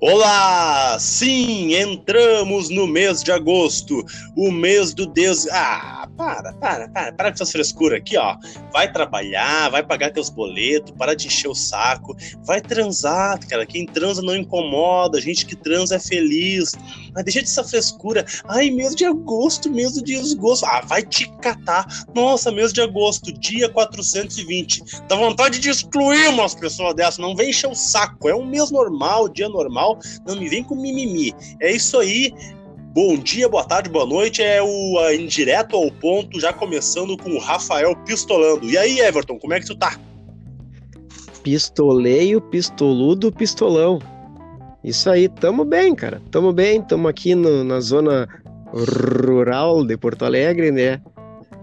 Olá! Sim, entramos no mês de agosto, o mês do Deus. Ah, para, para, para, para com essas frescuras aqui, ó. Vai trabalhar, vai pagar teus boletos, para de encher o saco, vai transar, cara. Quem transa não incomoda, gente que transa é feliz. Mas deixa de essa frescura. Ai, mês de agosto, mês de desgosto. Ah, vai te catar. Nossa, mês de agosto, dia 420. Dá vontade de excluir umas pessoas dessas, não vem encher o saco. É um mês normal, dia normal não me vem com mimimi. É isso aí. Bom dia, boa tarde, boa noite. É o Indireto ao Ponto, já começando com o Rafael pistolando. E aí, Everton, como é que tu tá? Pistoleio, pistoludo, pistolão. Isso aí, tamo bem, cara. Tamo bem, tamo aqui no, na zona rural de Porto Alegre, né?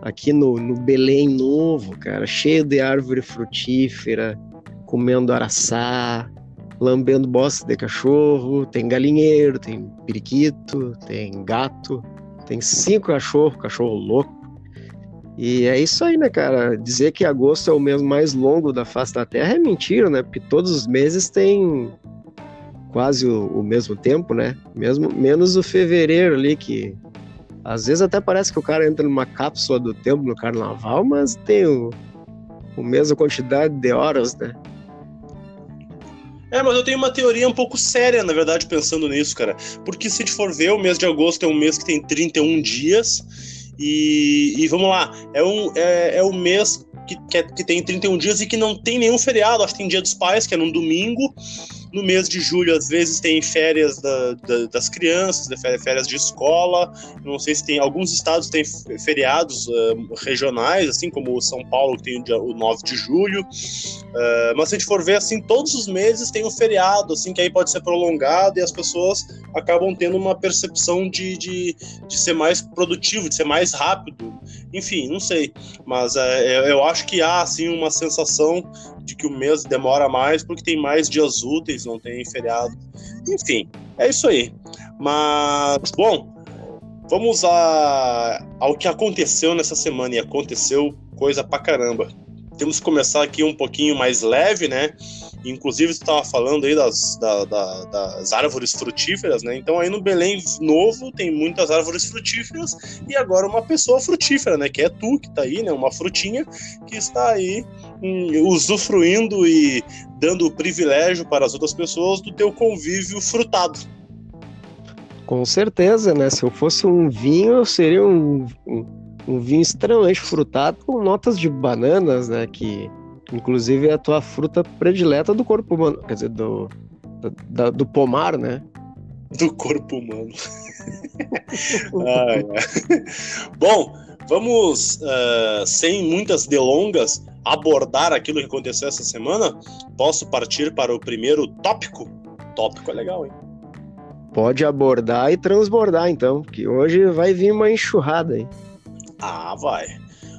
Aqui no, no Belém Novo, cara, cheio de árvore frutífera, comendo araçá, lambendo bosta de cachorro, tem galinheiro, tem periquito, tem gato, tem cinco cachorros, cachorro louco. E é isso aí, né, cara? Dizer que agosto é o mês mais longo da face da Terra é mentira, né? Porque todos os meses têm quase o, o mesmo tempo, né? Mesmo, menos o fevereiro ali, que às vezes até parece que o cara entra numa cápsula do tempo no carnaval, mas tem o, o mesma quantidade de horas, né? É, mas eu tenho uma teoria um pouco séria, na verdade, pensando nisso, cara. Porque se a gente for ver, o mês de agosto é um mês que tem 31 dias. E, e vamos lá, é, um, é, é o mês que, que, é, que, tem 31 dias e que não tem nenhum feriado. Acho que tem Dia dos Pais, que é num domingo. No mês de julho, às vezes, tem férias da, da, das crianças, férias de escola. Não sei se tem. Alguns estados têm feriados uh, regionais, assim como São Paulo, que tem o, dia, o 9 de julho. Uh, mas se a gente for ver, assim, todos os meses tem um feriado, assim, que aí pode ser prolongado e as pessoas acabam tendo uma percepção de, de, de ser mais produtivo, de ser mais rápido. Enfim, não sei. Mas uh, eu acho que há, assim, uma sensação de que o mês demora mais porque tem mais dias úteis, não tem feriado. Enfim, é isso aí. Mas, bom, vamos a, ao que aconteceu nessa semana e aconteceu coisa pra caramba. Temos que começar aqui um pouquinho mais leve, né? Inclusive, você estava falando aí das, da, da, das árvores frutíferas, né? Então, aí no Belém Novo tem muitas árvores frutíferas e agora uma pessoa frutífera, né? Que é tu, que está aí, né? Uma frutinha que está aí hum, usufruindo e dando privilégio para as outras pessoas do teu convívio frutado. Com certeza, né? Se eu fosse um vinho, eu seria um, um, um vinho extremamente frutado com notas de bananas, né? Que Inclusive é a tua fruta predileta do corpo humano, quer dizer, do, do, do pomar, né? Do corpo humano. ah, é. Bom, vamos, uh, sem muitas delongas, abordar aquilo que aconteceu essa semana. Posso partir para o primeiro tópico? Tópico é legal, hein? Pode abordar e transbordar, então, que hoje vai vir uma enxurrada aí. Ah, vai.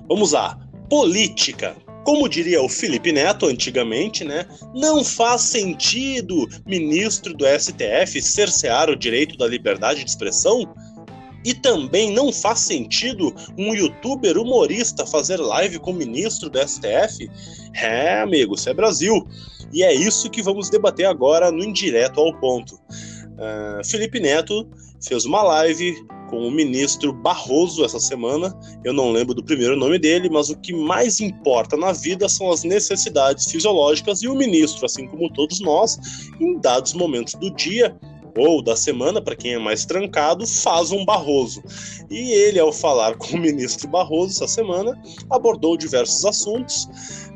Vamos lá. Política. Como diria o Felipe Neto antigamente, né? Não faz sentido ministro do STF cercear o direito da liberdade de expressão? E também não faz sentido um youtuber humorista fazer live com o ministro do STF? É, amigo, isso é Brasil. E é isso que vamos debater agora no Indireto ao Ponto. Uh, Felipe Neto fez uma live com o ministro Barroso essa semana. Eu não lembro do primeiro nome dele, mas o que mais importa na vida são as necessidades fisiológicas e o ministro, assim como todos nós, em dados momentos do dia ou da semana, para quem é mais trancado, faz um Barroso. E ele, ao falar com o ministro Barroso essa semana, abordou diversos assuntos,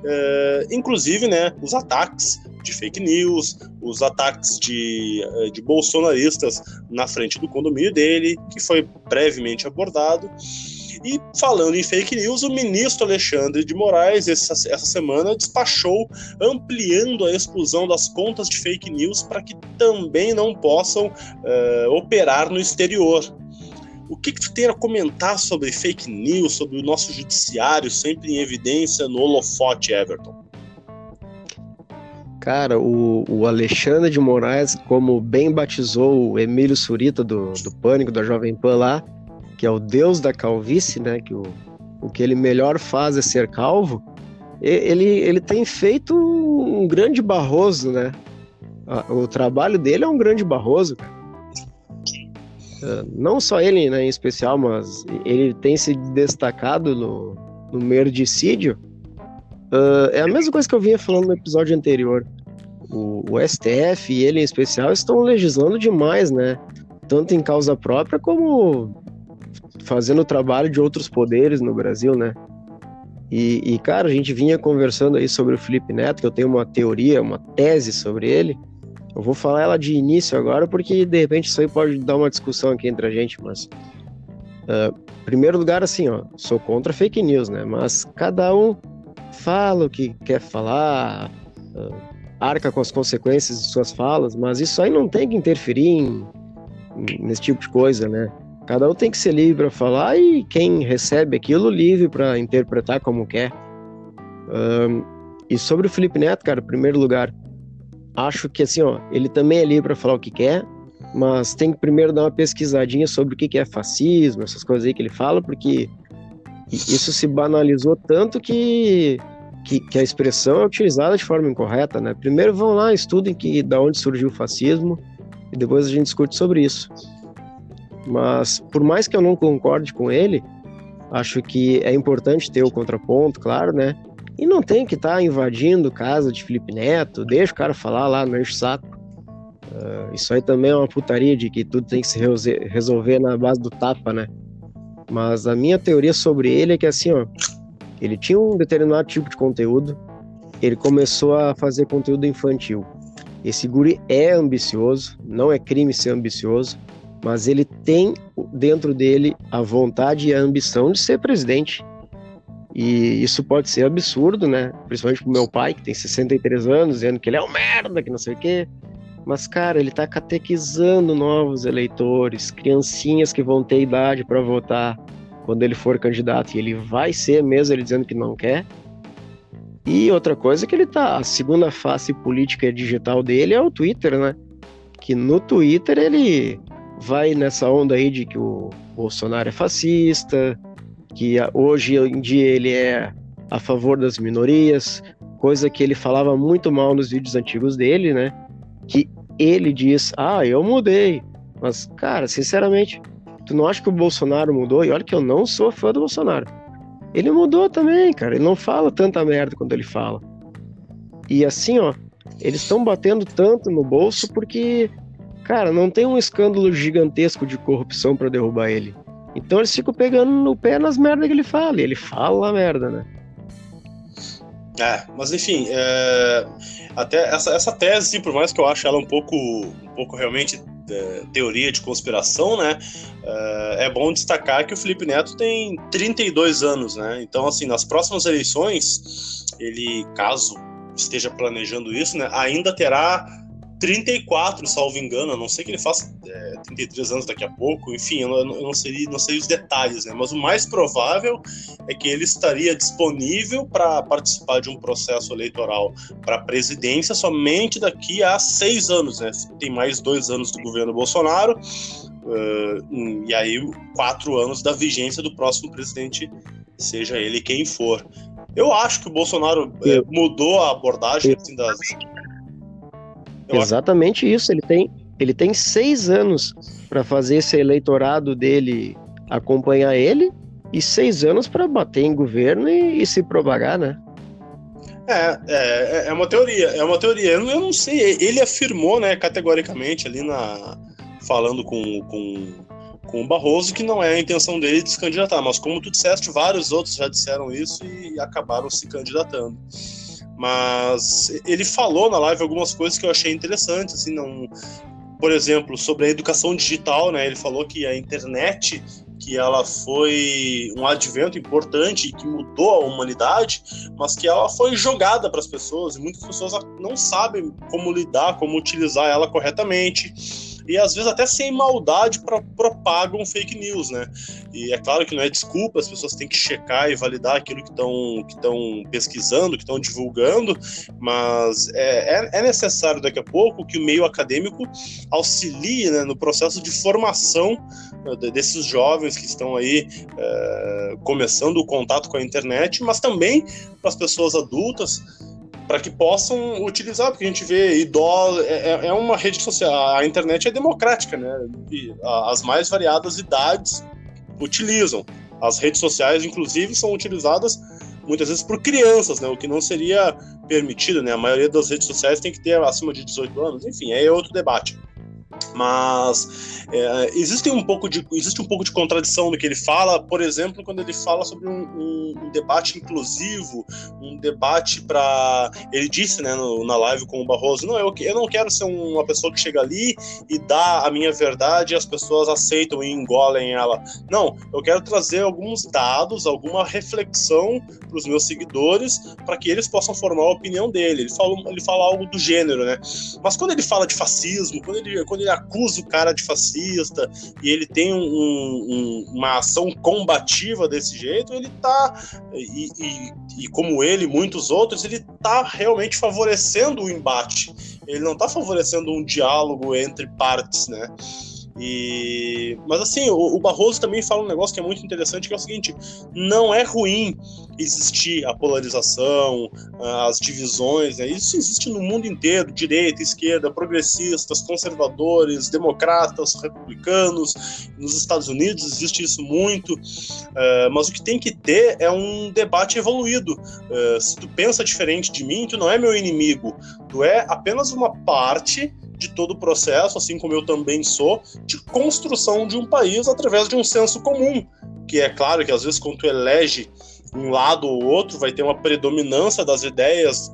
eh, inclusive né, os ataques de fake news, os ataques de, eh, de bolsonaristas na frente do condomínio dele, que foi brevemente abordado. E falando em fake news, o ministro Alexandre de Moraes, essa, essa semana, despachou ampliando a exclusão das contas de fake news para que também não possam uh, operar no exterior. O que, que tu tem a comentar sobre fake news, sobre o nosso judiciário sempre em evidência no holofote, Everton? Cara, o, o Alexandre de Moraes, como bem batizou o Emílio Surita do, do Pânico, da Jovem Pan lá, que é o deus da calvície, né? Que o, o que ele melhor faz é ser calvo. Ele, ele tem feito um grande barroso, né? o trabalho dele é um grande Barroso, Uh, não só ele, né, em especial, mas ele tem se destacado no, no merdicídio. Uh, é a mesma coisa que eu vinha falando no episódio anterior. O, o, STF e ele em especial estão legislando demais, né? Tanto em causa própria como fazendo o trabalho de outros poderes no Brasil, né? E, e, cara, a gente vinha conversando aí sobre o Felipe Neto, que eu tenho uma teoria, uma tese sobre ele. Eu vou falar ela de início agora, porque de repente isso aí pode dar uma discussão aqui entre a gente, mas. Uh, primeiro lugar, assim, ó, sou contra fake news, né? Mas cada um fala o que quer falar, uh, arca com as consequências de suas falas, mas isso aí não tem que interferir em, nesse tipo de coisa, né? Cada um tem que ser livre para falar e quem recebe aquilo livre para interpretar como quer. Um, e sobre o Felipe Neto, cara, primeiro lugar, acho que assim, ó, ele também é livre para falar o que quer, mas tem que primeiro dar uma pesquisadinha sobre o que é fascismo, essas coisas aí que ele fala, porque isso se banalizou tanto que, que, que, a expressão é utilizada de forma incorreta, né? Primeiro vão lá, estudem que, da onde surgiu o fascismo e depois a gente discute sobre isso. Mas, por mais que eu não concorde com ele, acho que é importante ter o contraponto, claro, né? E não tem que estar tá invadindo casa de Felipe Neto, deixa o cara falar lá, não enche o saco. Uh, isso aí também é uma putaria de que tudo tem que se resolver na base do tapa, né? Mas a minha teoria sobre ele é que assim, ó, ele tinha um determinado tipo de conteúdo, ele começou a fazer conteúdo infantil. Esse guri é ambicioso, não é crime ser ambicioso, mas ele tem dentro dele a vontade e a ambição de ser presidente. E isso pode ser absurdo, né? Principalmente pro meu pai, que tem 63 anos, dizendo que ele é um merda, que não sei o quê. Mas, cara, ele tá catequizando novos eleitores, criancinhas que vão ter idade para votar quando ele for candidato. E ele vai ser mesmo, ele dizendo que não quer. E outra coisa é que ele tá. A segunda face política digital dele é o Twitter, né? Que no Twitter ele vai nessa onda aí de que o Bolsonaro é fascista, que hoje em dia ele é a favor das minorias, coisa que ele falava muito mal nos vídeos antigos dele, né? Que ele diz: "Ah, eu mudei". Mas, cara, sinceramente, tu não acha que o Bolsonaro mudou? E olha que eu não sou fã do Bolsonaro. Ele mudou também, cara. Ele não fala tanta merda quando ele fala. E assim, ó, eles estão batendo tanto no bolso porque Cara, não tem um escândalo gigantesco de corrupção para derrubar ele. Então eles ficam pegando no pé nas merdas que ele fala. E ele fala a merda, né? É, mas enfim, é... até essa, essa tese, por mais que eu ache ela um pouco, um pouco realmente é, teoria de conspiração, né? É, é bom destacar que o Felipe Neto tem 32 anos, né? Então, assim, nas próximas eleições, ele, caso esteja planejando isso, né, ainda terá 34, salvo engano, a não sei que ele faça é, 33 anos daqui a pouco, enfim, eu não, eu não, sei, não sei os detalhes, né? Mas o mais provável é que ele estaria disponível para participar de um processo eleitoral para a presidência somente daqui a seis anos, né? Tem mais dois anos do governo Bolsonaro, uh, e aí quatro anos da vigência do próximo presidente, seja ele quem for. Eu acho que o Bolsonaro é, mudou a abordagem assim, das Exatamente acho... isso. Ele tem, ele tem seis anos para fazer esse eleitorado dele acompanhar ele e seis anos para bater em governo e, e, se propagar, né? É, é, é uma teoria, é uma teoria. Eu, eu não sei, ele afirmou, né, categoricamente ali na falando com, com, com o Barroso que não é a intenção dele de se candidatar, mas como tu disseste, vários outros já disseram isso e acabaram se candidatando. Mas ele falou na live algumas coisas que eu achei interessantes, assim, não, por exemplo, sobre a educação digital, né? Ele falou que a internet que ela foi um advento importante que mudou a humanidade, mas que ela foi jogada para as pessoas e muitas pessoas não sabem como lidar, como utilizar ela corretamente e às vezes até sem maldade pra, propagam fake news, né? E é claro que não é desculpa, as pessoas têm que checar e validar aquilo que estão que pesquisando, que estão divulgando, mas é, é, é, necessário daqui a pouco que o meio acadêmico auxilie né, no processo de formação né, desses jovens que estão aí é, começando o contato com a internet, mas também para as pessoas adultas para que possam utilizar, porque a gente vê idosos, é, é, é uma rede social, a internet é democrática, né? E as mais variadas idades utilizam. As redes sociais, inclusive, são utilizadas muitas vezes por crianças, né? O que não seria permitido, né? A maioria das redes sociais tem que ter acima de 18 anos, enfim, é outro debate. Mas é, existe, um pouco de, existe um pouco de contradição no que ele fala, por exemplo, quando ele fala sobre um, um, um debate inclusivo, um debate para. Ele disse né, no, na live com o Barroso: não, eu, eu não quero ser uma pessoa que chega ali e dá a minha verdade e as pessoas aceitam e engolem ela. Não, eu quero trazer alguns dados, alguma reflexão para os meus seguidores para que eles possam formar a opinião dele. Ele fala, ele fala algo do gênero, né? Mas quando ele fala de fascismo, quando ele, quando ele acusa o cara de fascista e ele tem um, um, uma ação combativa desse jeito, ele tá. E, e, e, como ele muitos outros, ele tá realmente favorecendo o embate. Ele não tá favorecendo um diálogo entre partes, né? E, mas assim, o, o, Barroso também fala um negócio que é muito interessante, que é o seguinte: não é ruim existir a polarização, as divisões, né? isso existe no mundo inteiro, direita, esquerda, progressistas, conservadores, democratas, republicanos. Nos Estados Unidos existe isso muito, uh, mas o que tem que ter é um debate evoluído. Uh, se tu pensa diferente de mim, tu não é meu inimigo, tu é apenas uma parte de todo o processo, assim como eu também sou, de construção de um país através de um senso comum. Que é claro que às vezes, quando tu elege um lado ou outro, vai ter uma predominância das ideias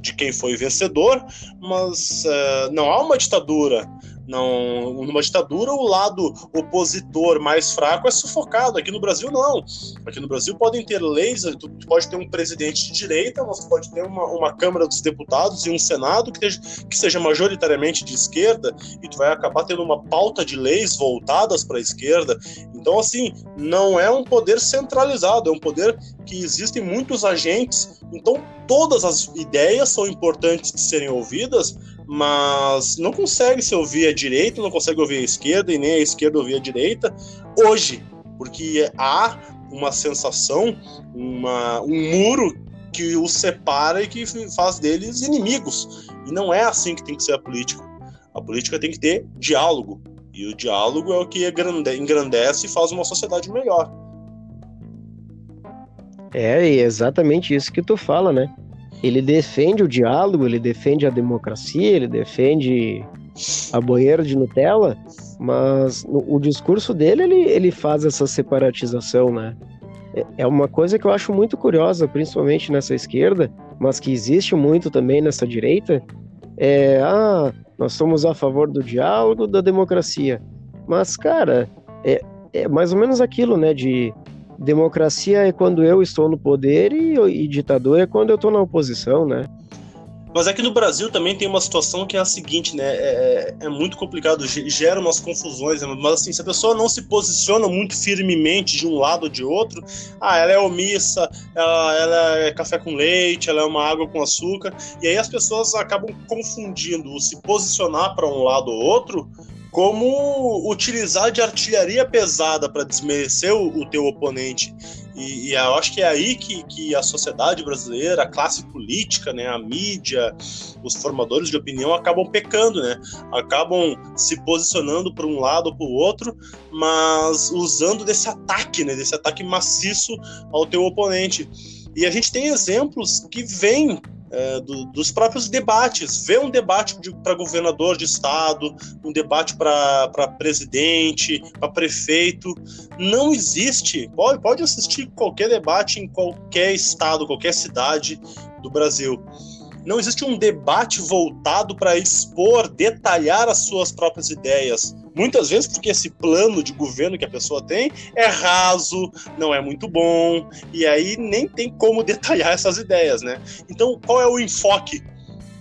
de quem foi vencedor, mas uh, não há uma ditadura. Não, numa ditadura, o lado opositor mais fraco é sufocado. Aqui no Brasil, não. Aqui no Brasil podem ter leis, tu pode ter um presidente de direita, mas pode ter uma, uma Câmara dos Deputados e um Senado que, teja, que seja majoritariamente de esquerda, e tu vai acabar tendo uma pauta de leis voltadas para a esquerda. Então, assim, não é um poder centralizado, é um poder que existem muitos agentes. Então, todas as ideias são importantes de serem ouvidas, mas não consegue se ouvir a direita, não consegue ouvir a esquerda e nem a esquerda ouvir a direita hoje, porque há uma sensação, uma, um muro que os separa e que faz deles inimigos. E não é assim que tem que ser a política. A política tem que ter diálogo. E o diálogo é o que engrandece e faz uma sociedade melhor. É, é exatamente isso que tu fala, né? Ele defende o diálogo, ele defende a democracia, ele defende a banheira de Nutella, mas no, o discurso dele ele, ele faz essa separatização, né? É, é uma coisa que eu acho muito curiosa, principalmente nessa esquerda, mas que existe muito também nessa direita. É, ah, nós somos a favor do diálogo, da democracia. Mas, cara, é, é mais ou menos aquilo, né? De democracia é quando eu estou no poder e, e ditador é quando eu estou na oposição, né? Mas é que no Brasil também tem uma situação que é a seguinte, né? É, é, é muito complicado, gera umas confusões, né? mas assim, se a pessoa não se posiciona muito firmemente de um lado ou de outro, ah, ela é omissa, ela, ela é café com leite, ela é uma água com açúcar, e aí as pessoas acabam confundindo se posicionar para um lado ou outro como utilizar de artilharia pesada para desmerecer o, o, teu oponente. E, e, eu acho que é aí que, que a sociedade brasileira, a classe política, né, a mídia, os formadores de opinião acabam pecando, né? Acabam se posicionando para um lado ou para o outro, mas usando desse ataque, né, desse ataque maciço ao teu oponente. E a gente tem exemplos que vêm é, do, dos próprios debates. Ver um debate para governador de estado, um debate para presidente, para prefeito. Não existe. Pode, pode assistir qualquer debate em qualquer estado, qualquer cidade do Brasil. Não existe um debate voltado para expor, detalhar as suas próprias ideias. Muitas vezes porque esse plano de governo que a pessoa tem é raso, não é muito bom, e aí nem tem como detalhar essas ideias, né? Então, qual é o enfoque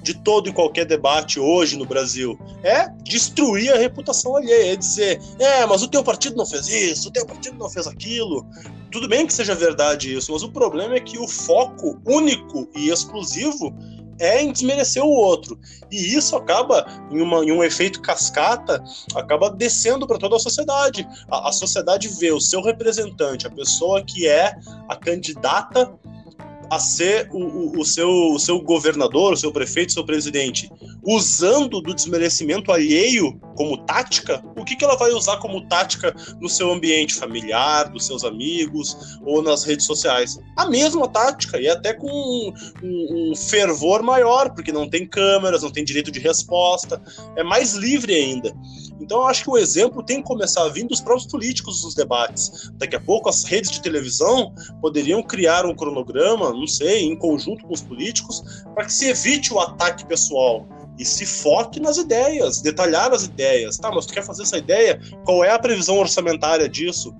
de todo e qualquer debate hoje no Brasil é destruir a reputação alheia, é dizer, é, mas o teu partido não fez isso, o teu partido não fez aquilo. Tudo bem que seja verdade isso, mas o problema é que o foco único e exclusivo é em desmerecer o outro. E isso acaba, em, uma, em um efeito cascata, acaba descendo para toda a sociedade. A, a, sociedade vê o seu representante, a pessoa que é a candidata a ser o, o, o, seu, o seu governador, o seu prefeito, o seu presidente, usando do desmerecimento alheio como tática, o que, que ela vai usar como tática no seu ambiente familiar, dos seus amigos ou nas redes sociais? A mesma tática, e até com um, um, um fervor maior, porque não tem câmeras, não tem direito de resposta, é mais livre ainda. Então eu acho que o exemplo tem que começar vir dos próprios políticos nos debates. Daqui a pouco as redes de televisão poderiam criar um cronograma, não sei, em conjunto com os políticos, para que se evite o ataque pessoal e se foque nas ideias, detalhar as ideias. Tá, mas tu quer fazer essa ideia? Qual é a previsão orçamentária disso?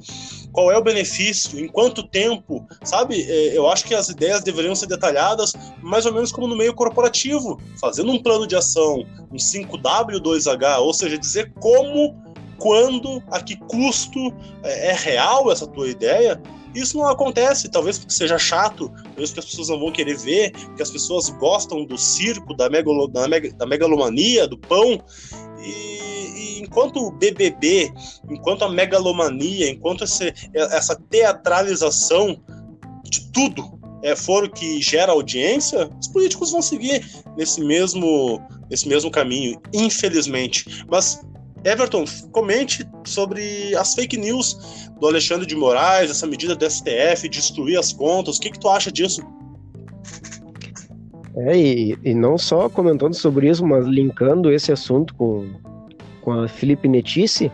Qual é o benefício? Em quanto tempo? Sabe? É, eu acho que as ideias deveriam ser detalhadas mais ou menos como no meio corporativo, fazendo um plano de ação, um 5W2H, ou seja, dizer como, quando, a que custo é, é real essa tua ideia isso não acontece, talvez porque seja chato, talvez porque as pessoas não vão querer ver, porque as pessoas gostam do circo, da, megalo, da, meg, da megalomania, do pão. E, enquanto o BBB, enquanto a megalomania, enquanto esse, essa teatralização de tudo é, for o que gera audiência, os políticos vão seguir nesse mesmo, nesse mesmo caminho, infelizmente. Mas Everton, comente sobre as fake news do Alexandre de Moraes, essa medida do STF, destruir as contas. O que, que tu acha disso? É, e, e não só comentando sobre isso, mas linkando esse assunto com, com a Felipe Netice,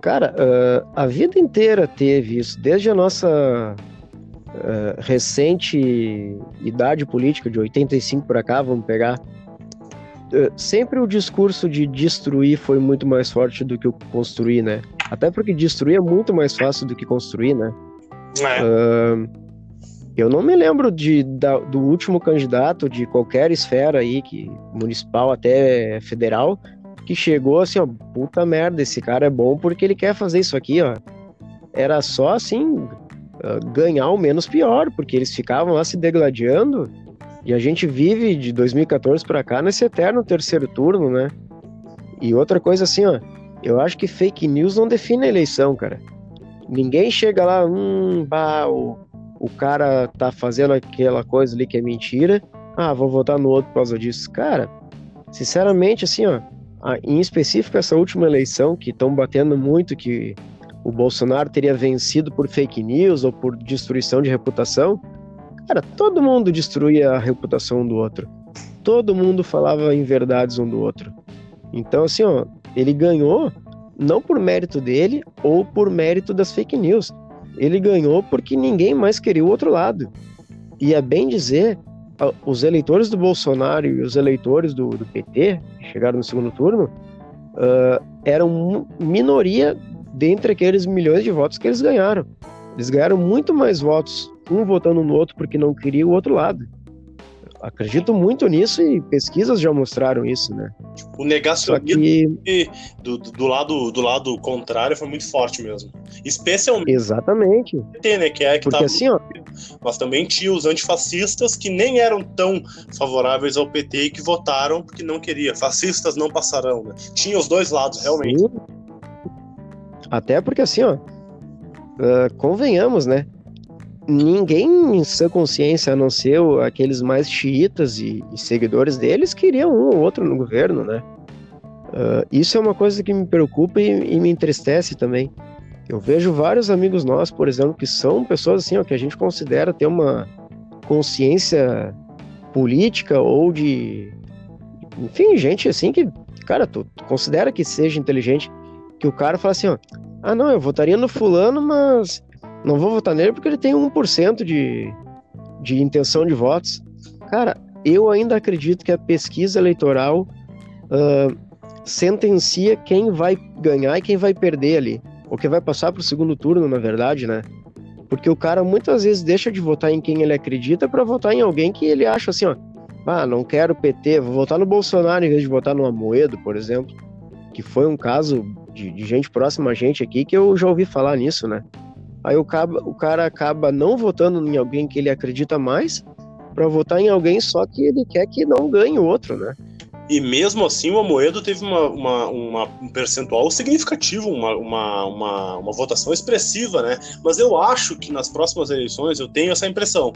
cara, uh, a vida inteira teve isso, desde a nossa uh, recente idade política, de 85 para cá, vamos pegar, eh, sempre o discurso de destruir foi muito mais forte do que o construir, né? Até porque destruir é muito mais fácil do que construir, né? É. Uh, eu não me lembro de, da, do último candidato de qualquer esfera aí, que municipal até federal, que chegou assim, ó, puta merda, esse cara é bom porque ele quer fazer isso aqui, ó. Era só assim, uh, ganhar o menos pior, porque eles ficavam lá se degladiando e a gente vive de 2014 para cá nesse eterno terceiro turno, né? E outra coisa assim, ó, eu acho que fake news não define a eleição, cara. Ninguém chega lá, hum, bah, o, o cara tá fazendo aquela coisa ali que é mentira. Ah, vou votar no outro por causa disso. Cara, sinceramente, assim, ó, em específico essa última eleição, que estão batendo muito que o Bolsonaro teria vencido por fake news ou por destruição de reputação, Cara, todo mundo destruía a reputação um do outro. Todo mundo falava em verdades um do outro. Então, assim, ó, ele ganhou não por mérito dele ou por mérito das fake news. Ele ganhou porque ninguém mais queria o outro lado. E é bem dizer, os eleitores do Bolsonaro e os eleitores do, do PT, que chegaram no segundo turno, uh, eram minoria dentre aqueles milhões de votos que eles ganharam. Eles ganharam muito mais votos um votando no outro porque não queria o outro lado. Acredito muito nisso e pesquisas já mostraram isso, né? O negacionismo que... do, do, lado, do lado contrário foi muito forte mesmo. Especialmente. Exatamente. PT, né? Que é que Porque tá... assim, ó. Mas também tinha os antifascistas que nem eram tão favoráveis ao PT e que votaram porque não queria. Fascistas não passarão, né? Tinha os dois lados, realmente. Sim. Até porque assim, ó. Uh, convenhamos, né? Ninguém em sua consciência, a não ser aqueles mais xiitas e, e seguidores deles, queriam um ou outro no governo, né? Uh, isso é uma coisa que me preocupa e, e, me entristece também. Eu vejo vários amigos nossos, por exemplo, que são pessoas assim, ó, que a gente considera ter uma consciência política ou de. Enfim, gente assim que, cara, tu, tu considera que seja inteligente, que o cara fala assim, ó, ah não, eu votaria no fulano, mas não vou votar nele porque ele tem 1% de, de intenção de votos. Cara, eu ainda acredito que a pesquisa eleitoral uh, sentencia quem vai ganhar e quem vai perder ali. Ou quem vai passar para o segundo turno, na verdade, né? Porque o cara muitas vezes deixa de votar em quem ele acredita para votar em alguém que ele acha assim, ó. Ah, não quero PT, vou votar no Bolsonaro em vez de votar no Amoedo, por exemplo. Que foi um caso de, de gente próxima a gente aqui que eu já ouvi falar nisso, né? Aí o cara, o cara acaba não votando em alguém que ele acredita mais para votar em alguém só que ele quer que não ganhe o outro, né? E mesmo assim, o Amoedo teve uma, uma, uma, um percentual significativo, uma, uma, uma, uma, votação expressiva, né? Mas eu acho que nas próximas eleições, eu tenho essa impressão,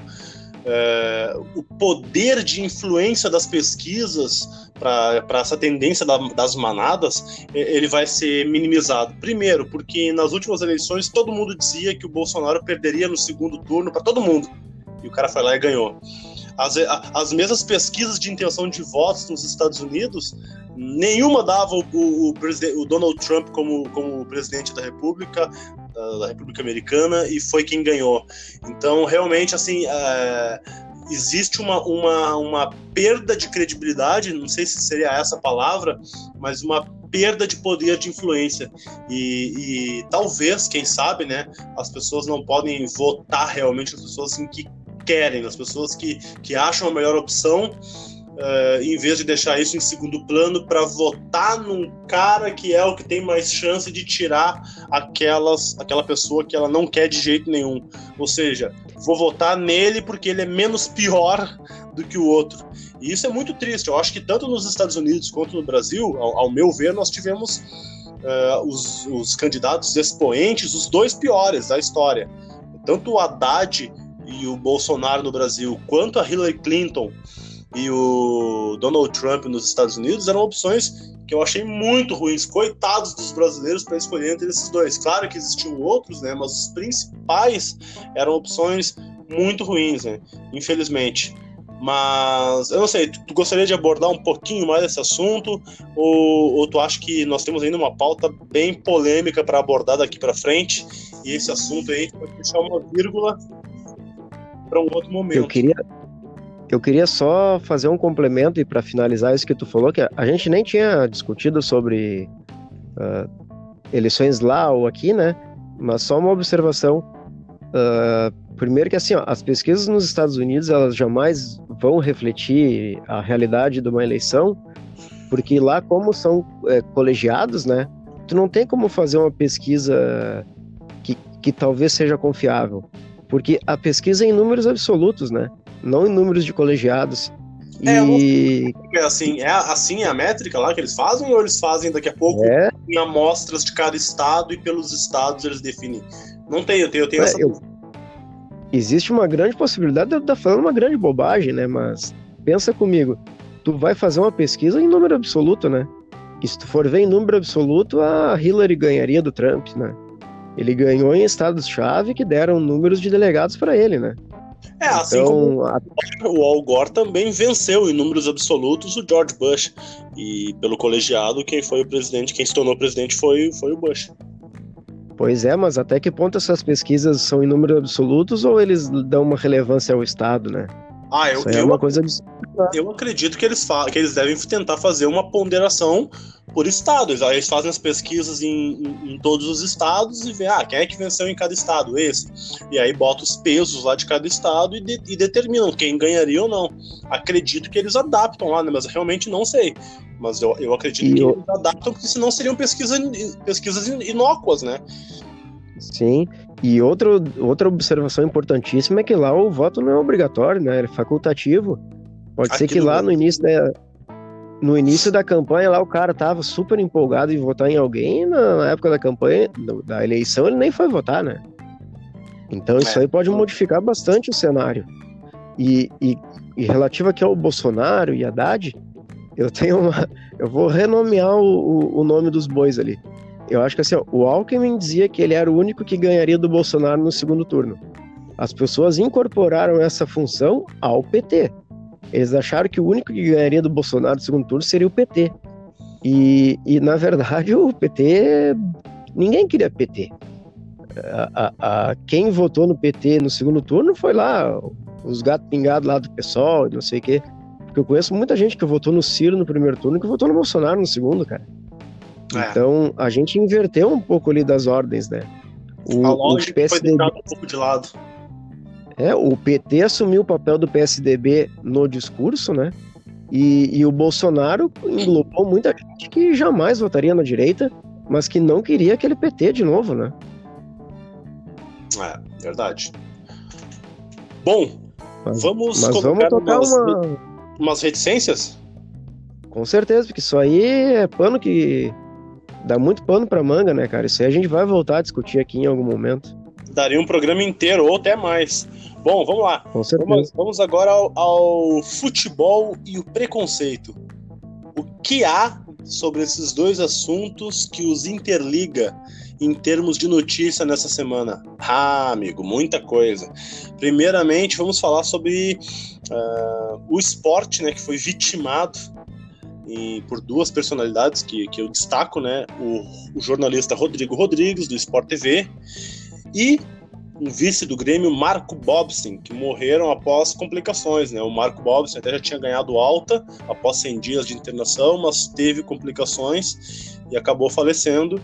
é, o poder de influência das pesquisas para essa tendência da, das manadas, ele vai ser minimizado. Primeiro, porque nas últimas eleições todo mundo dizia que o Bolsonaro perderia no segundo turno para todo mundo. E o cara foi lá e ganhou. As, as mesmas pesquisas de intenção de votos nos Estados Unidos, nenhuma dava o, o, o, o Donald Trump como, como presidente da República, da, da, República Americana, e foi quem ganhou. Então, realmente, assim, é, existe uma, uma, uma perda de credibilidade, não sei se seria essa a palavra, mas uma perda de poder de influência. E, e, talvez, quem sabe, né, as pessoas não podem votar realmente as pessoas em que querem, as pessoas que, que acham a melhor opção, uh, em vez de deixar isso em segundo plano para votar num cara que é o que tem mais chance de tirar aquelas, aquela pessoa que ela não quer de jeito nenhum. Ou seja, vou votar nele porque ele é menos pior do que o outro. E isso é muito triste. Eu acho que tanto nos Estados Unidos quanto no Brasil, ao, ao meu ver, nós tivemos uh, os, os candidatos expoentes, os dois piores da história. Tanto o Haddad e o Bolsonaro no Brasil, quanto a Hillary Clinton e o Donald Trump nos Estados Unidos, eram opções que eu achei muito ruins. Coitados dos brasileiros para escolher entre esses dois. Claro que existiam outros, né? Mas os principais eram opções muito ruins, né? Infelizmente. Mas eu não sei, tu, tu, gostaria de abordar um pouquinho mais esse assunto? Ou, ou tu acha que nós temos ainda uma pauta bem polêmica para abordar daqui para frente? E esse assunto aí pode deixar uma vírgula para um outro momento. Eu queria, eu queria só fazer um complemento e para finalizar isso que tu falou, que a gente nem tinha discutido sobre uh, eleições lá ou aqui, né? Mas só uma observação. Uh, primeiro que assim, ó, as pesquisas nos Estados Unidos elas jamais vão refletir a realidade de uma eleição, porque lá como são é, colegiados, né? Tu não tem como fazer uma pesquisa que, que talvez seja confiável. Porque a pesquisa é em números absolutos, né? Não em números de colegiados. É, e... é assim, é assim a métrica lá que eles fazem, ou eles fazem daqui a pouco é... em amostras de cada estado e pelos estados eles definem? Não tenho, eu tenho, eu tenho é, essa. Eu... Existe uma grande possibilidade de eu estar falando uma grande bobagem, né? Mas pensa comigo, tu vai fazer uma pesquisa em número absoluto, né? E se tu for ver em número absoluto, a Hillary ganharia do Trump, né? Ele ganhou em estados-chave que deram números de delegados para ele, né? É, assim então, como a... o Al Gore também venceu em números absolutos o George Bush. E pelo colegiado, quem foi o presidente, quem se tornou presidente foi, foi o Bush. Pois é, mas até que ponto essas pesquisas são em números absolutos ou eles dão uma relevância ao Estado, né? Ah, eu, é uma coisa eu acredito que eles, que eles devem tentar fazer uma ponderação por estado. Eles fazem as pesquisas em, em, em, todos os estados e vê, ah, quem é que venceu em cada estado? Esse. E aí bota os pesos lá de cada estado e, de, e determinam quem ganharia ou não. Acredito que eles adaptam lá, né? Mas realmente não sei. Mas eu, eu acredito e que eu... eles adaptam, porque senão seriam pesquisa, pesquisas inócuas, né? Sim. E outro, outra observação importantíssima é que lá o voto não é obrigatório, né? É facultativo. Pode Aqui ser que lá no início da, no início da campanha lá o cara tava super empolgado em votar em alguém, na época da campanha, da eleição, ele nem foi votar, né? Então isso é. aí pode modificar bastante o cenário. E, e, e relativo aqui ao Bolsonaro e Haddad, eu tenho uma. Eu vou renomear o, o nome dos bois ali. Eu acho que assim, o Alckmin dizia que ele era o único que ganharia do Bolsonaro no segundo turno. As pessoas incorporaram essa função ao PT. Eles acharam que o único que ganharia do Bolsonaro no segundo turno seria o PT. E, e na verdade, o PT. Ninguém queria PT. A, a, a, quem votou no PT no segundo turno foi lá, os gatos pingados lá do PSOL, não sei o quê. Porque eu conheço muita gente que votou no Ciro no primeiro turno e que votou no Bolsonaro no segundo, cara. É. Então a gente inverteu um pouco ali das ordens, né? O, a lógica o PSDB... foi um pouco de lado. É, o PT assumiu o papel do PSDB no discurso, né? E, e, o Bolsonaro englobou muita gente que jamais votaria na direita, mas que não queria aquele PT de novo, né? É, verdade. Bom, mas, vamos mas vamos tocar umas, uma... umas reticências? Com certeza, porque isso aí é pano que dá muito pano para manga, né, cara? Isso aí a gente vai voltar a discutir aqui em algum momento. Daria um programa inteiro ou até mais. Bom, vamos lá. Vamos, vamos agora ao, ao futebol e o preconceito. O que há sobre esses dois assuntos que os interliga em termos de notícia nessa semana? Ah, amigo, muita coisa. Primeiramente, vamos falar sobre uh, o esporte, né, que foi vitimado e por duas personalidades que, que eu destaco, né? O, o, jornalista Rodrigo Rodrigues, do Sport TV, e um vice do Grêmio, Marco Bobson, que morreram após complicações, né? O Marco Bobson até já tinha ganhado alta após 100 dias de internação, mas teve complicações e acabou falecendo.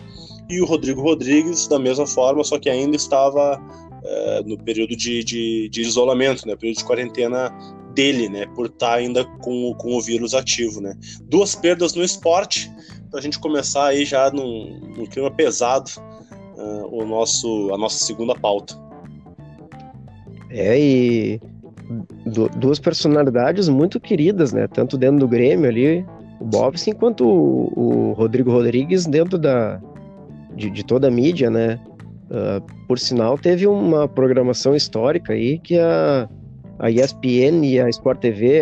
E o Rodrigo Rodrigues, da mesma forma, só que ainda estava é, no período de, de, de, isolamento, né? Período de quarentena dele, né? Por estar ainda com, com o vírus ativo, né? Duas perdas no esporte, para a gente começar aí já num, num clima pesado uh, o nosso, a nossa segunda pauta. É, e duas personalidades muito queridas, né? Tanto dentro do Grêmio ali, o Bobson, quanto o, o Rodrigo Rodrigues dentro da, de, de toda a mídia, né? Uh, por sinal, teve uma programação histórica aí que a, a ESPN e a Sport TV,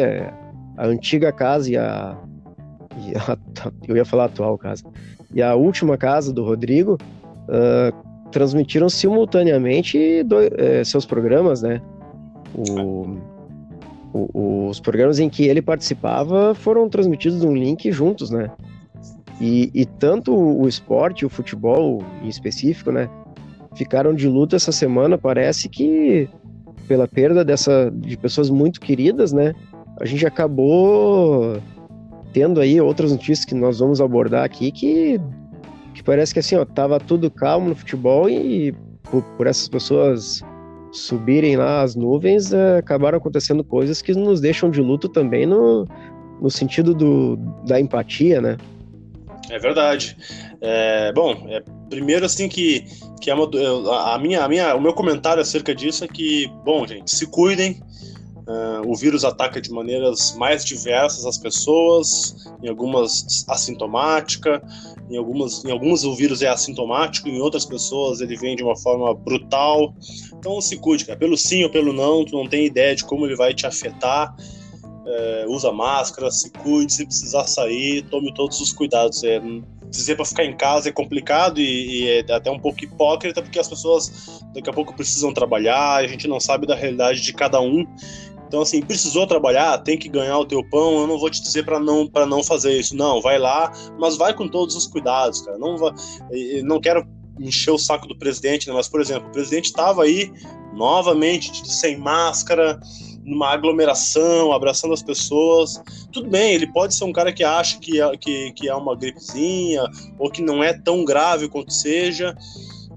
a antiga casa e a, e a eu ia falar a atual casa, e a última casa do Rodrigo uh, transmitiram simultaneamente uh, seus programas, né? O, o, os programas em que ele participava foram transmitidos num link juntos, né? E, e tanto o esporte, o futebol em específico, né? Ficaram de luta essa semana. Parece que pela perda dessa de pessoas muito queridas, né? A gente acabou tendo aí outras notícias que nós vamos abordar aqui que, que parece que assim, ó, tava tudo calmo no futebol e por, por essas pessoas subirem lá as nuvens, é, acabaram acontecendo coisas que nos deixam de luto também no, no sentido do, da empatia, né? É verdade. É, bom, é, primeiro assim que, que é uma, a, minha, a minha, o meu comentário acerca disso é que, bom, gente, se cuidem. Uh, o vírus ataca de maneiras mais diversas as pessoas, em algumas assintomática, em algumas, em algumas o vírus é assintomático, em outras pessoas ele vem de uma forma brutal. Então se cuide, cara. Pelo sim ou pelo não, tu não tem ideia de como ele vai te afetar é, usa máscara, se cuide, se precisar sair, tome todos os cuidados. É, dizer para ficar em casa é complicado e, e, é até um pouco hipócrita, porque as pessoas daqui a pouco precisam trabalhar, a gente não sabe da realidade de cada um. Então, assim, precisou trabalhar, tem que ganhar o teu pão. Eu não vou te dizer para não não fazer isso. Não, vai lá, mas vai com todos os cuidados, cara. Não não quero encher o saco do presidente, né? mas, por exemplo, o presidente estava aí novamente sem máscara, numa aglomeração, abraçando as pessoas. Tudo bem, ele pode ser um cara que acha que é, que, que é uma gripezinha ou que não é tão grave quanto seja,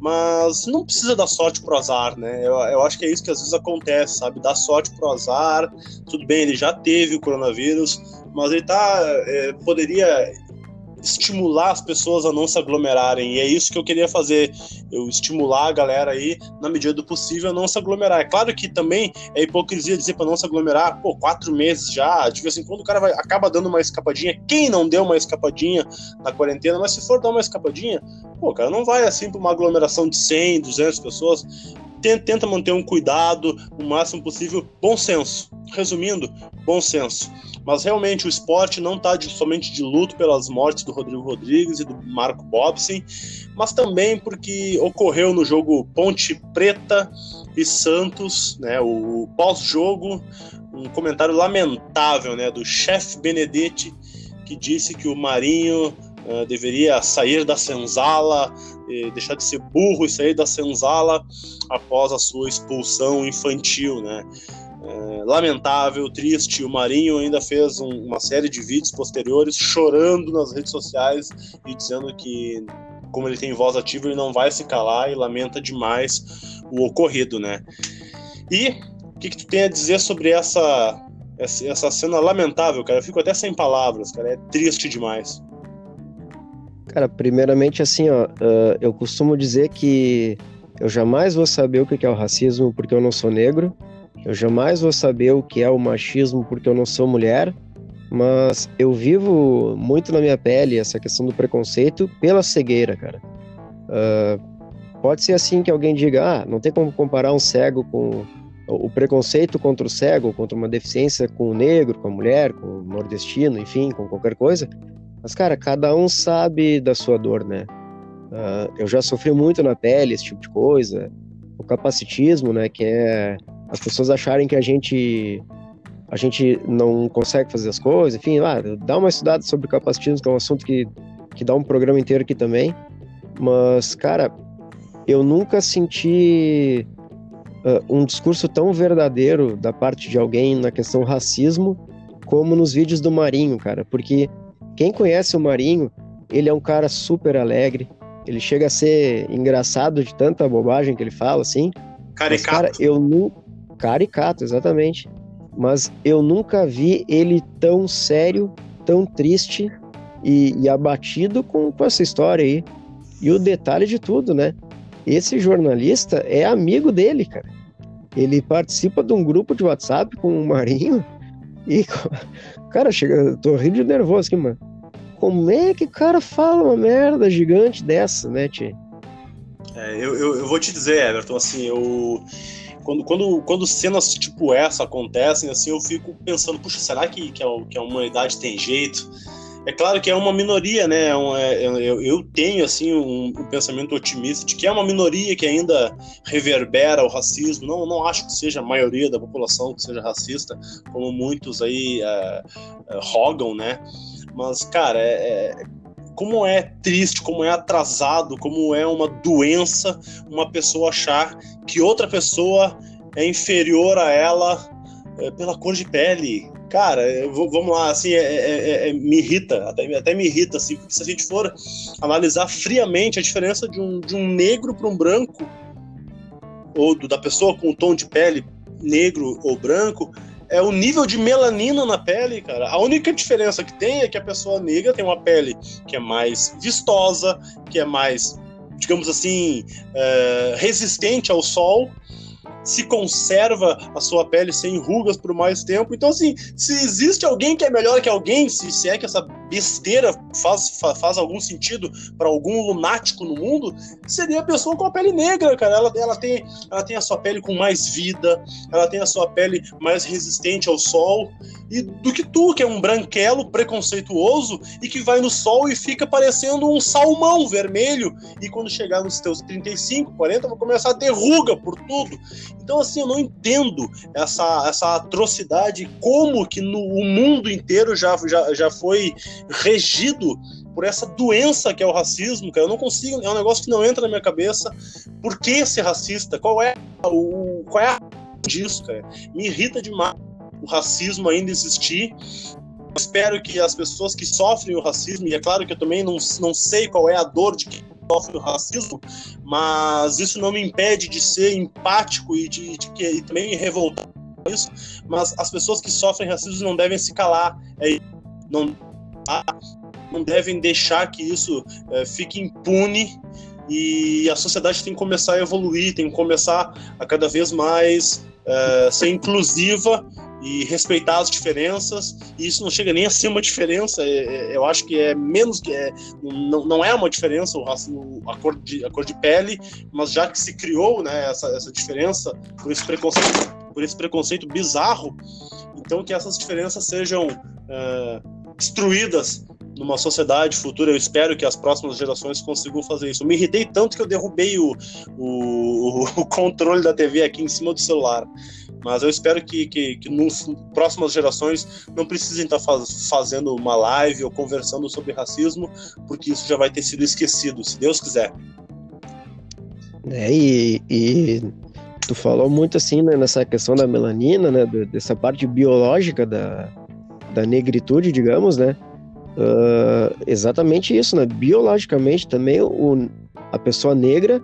mas não precisa dar sorte pro azar, né? Eu, eu acho que é isso que às vezes acontece, sabe? Dar sorte pro azar. Tudo bem, ele já teve o coronavírus, mas ele tá. É, poderia estimular as pessoas a não se aglomerarem. E é isso que eu queria fazer. Eu estimular a galera aí, na medida do possível, a não se aglomerar. É claro que também é hipocrisia dizer para não se aglomerar, pô, quatro meses já, de vez em quando o cara vai, acaba dando uma escapadinha. Quem não deu uma escapadinha na quarentena, mas se for dar uma escapadinha, pô, cara, não vai assim para uma aglomeração de 100, 200 pessoas tenta manter um cuidado o máximo possível, bom senso. Resumindo, bom senso. Mas realmente o esporte não está somente de luto pelas mortes do Rodrigo Rodrigues e do Marco Bobson, mas também porque ocorreu no jogo Ponte Preta e Santos, né, o pós-jogo, um comentário lamentável né, do chefe Benedetti, que disse que o Marinho uh, deveria sair da senzala, deixar de ser burro e sair da senzala após a sua expulsão infantil, né? É, lamentável, triste. O Marinho ainda fez um, uma série de vídeos posteriores chorando nas redes sociais e dizendo que, como ele tem voz ativa, ele não vai se calar e lamenta demais o ocorrido, né? E o que, que tu tem a dizer sobre essa, essa cena lamentável, cara? Eu fico até sem palavras, cara. É triste demais. Cara, primeiramente, assim, ó, eu costumo dizer que eu jamais vou saber o que é o racismo porque eu não sou negro, eu jamais vou saber o que é o machismo porque eu não sou mulher, mas eu vivo muito na minha pele essa questão do preconceito pela cegueira, cara. Uh, pode ser assim que alguém diga, ah, não tem como comparar um cego com o preconceito contra o cego, contra uma deficiência com o negro, com a mulher, com o nordestino, enfim, com qualquer coisa. Mas, cara, cada um sabe da sua dor, né? Uh, eu já sofri muito na pele esse tipo de coisa. O capacitismo, né? Que é as pessoas acharem que a gente a gente não consegue fazer as coisas. Enfim, ah, dá uma estudada sobre capacitismo, que é um assunto que, que dá um programa inteiro aqui também. Mas, cara, eu nunca senti uh, um discurso tão verdadeiro da parte de alguém na questão racismo como nos vídeos do Marinho, cara. Porque quem conhece o Marinho, ele é um cara super alegre. Ele chega a ser engraçado de tanta bobagem que ele fala, assim. Caricato. Mas, cara, eu não. Caricato, exatamente. Mas eu nunca vi ele tão sério, tão triste e, e abatido com, com essa história aí. E o detalhe de tudo, né? Esse jornalista é amigo dele, cara. Ele participa de um grupo de WhatsApp com o Marinho e, cara, chega, tô rindo de nervoso aqui, mano. Como é que o cara fala uma merda gigante dessa, né, Tchê? É, eu, eu, eu, vou te dizer, Everton, assim, eu. Quando, quando, quando cenas tipo essa acontecem, assim, eu fico pensando, puxa, será que, que, a, que a humanidade tem jeito? É claro que é uma minoria, né? É, é, eu, eu, tenho assim um, um, pensamento otimista de que é uma minoria que ainda reverbera o racismo. Não, não acho que seja a maioria da população que seja racista, como muitos aí é, é rogam, né? Mas, cara, é, é, como é triste, como é atrasado, como é uma doença uma pessoa achar que outra pessoa é inferior a ela é, pela cor de pele, cara, vamos lá, assim, é, é, é, é, me irrita, até, até me irrita, assim, porque se a gente for analisar friamente a diferença de um, de um negro para um branco, ou do, da pessoa com o tom de pele negro ou branco, é o nível de melanina na pele, cara. A única diferença que tem é que a pessoa negra tem uma pele que é mais vistosa, que é mais, digamos assim, é, resistente ao sol, se conserva a sua pele sem rugas por mais tempo. Então, assim, se existe alguém que é melhor que alguém, se, se é que essa besteira faz, faz algum sentido para algum lunático no mundo, seria a pessoa com a pele negra, cara. Ela, ela, tem, ela tem a sua pele com mais vida, ela tem a sua pele mais resistente ao sol, e do que tu, que é um branquelo preconceituoso e que vai no sol e fica parecendo um salmão vermelho, e quando chegar nos teus 35, 40, vai começar a ter ruga por tudo. Então, assim, eu não entendo essa, essa atrocidade, como que no o mundo inteiro já, já, já foi regido por essa doença que é o racismo, cara. Eu não consigo, é um negócio que não entra na minha cabeça. Por que ser racista? Qual é o qual é a disso, cara? Me irrita demais o racismo ainda existir. espero que as pessoas que sofrem o racismo, e é claro que eu também não, não sei qual é a dor de quem sofre o racismo, mas isso não me impede de ser empático e de, de, de e também revoltado isso. Mas as pessoas que sofrem racismo não devem se calar, é, não, não devem deixar que isso é, fique impune e a sociedade tem que começar a evoluir, tem que começar a cada vez mais é, ser inclusiva e respeitar as diferenças, e isso não chega nem a ser uma diferença, é, é, eu acho que é menos que é, não, não é uma diferença a, cor de, a cor de pele, mas já que se criou né, essa, essa diferença por esse preconceito, por esse preconceito bizarro, então que essas diferenças sejam é, destruídas numa sociedade futura. Eu espero que as próximas gerações consigam fazer isso. Eu me irritei tanto que eu derrubei o, o, o controle da TV aqui em cima do celular. Mas eu espero que, que, que nas próximas gerações não precisem estar faz, fazendo uma live ou conversando sobre racismo, porque isso já vai ter sido esquecido, se Deus quiser. É, e, e tu falou muito assim né, nessa questão da melanina, né, dessa parte biológica da, da negritude, digamos, né? Uh, exatamente isso, né? Biologicamente também o, a pessoa negra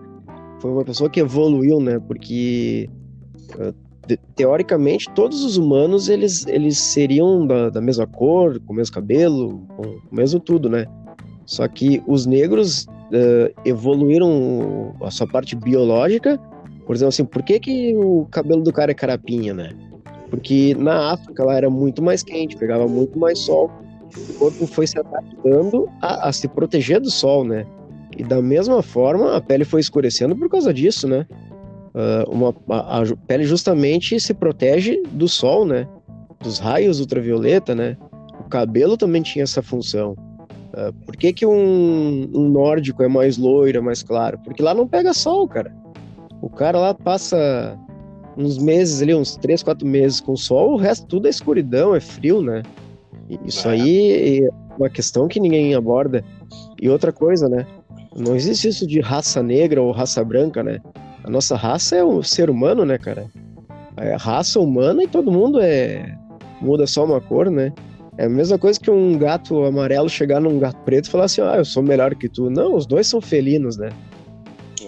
foi uma pessoa que evoluiu, né? Porque uh, teoricamente, todos os humanos eles, eles seriam da, da mesma cor, com o mesmo cabelo, com o mesmo tudo, né? Só que os negros uh, evoluíram a sua parte biológica. Por exemplo, assim, por que, que o cabelo do cara é carapinha, né? Porque na África lá era muito mais quente, pegava muito mais sol. O corpo foi se adaptando a, a se proteger do sol, né? E da mesma forma, a pele foi escurecendo por causa disso, né? Uh, uma, a, a, pele justamente se protege do sol, né? Dos raios ultravioleta, né? O cabelo também tinha essa função. Uh, por que, que um, um, nórdico é mais loiro, é mais claro? Porque lá não pega sol, cara. O cara lá passa uns meses ali, uns 3, 4 meses com sol, o resto tudo é escuridão, é frio, né? Isso é. aí é uma questão que ninguém aborda. E outra coisa, né? Não existe isso de raça negra ou raça branca, né? A nossa raça é o ser humano, né, cara? É raça humana e todo mundo é. muda só uma cor, né? É a mesma coisa que um gato amarelo chegar num gato preto e falar assim: ah, eu sou melhor que tu. Não, os dois são felinos, né?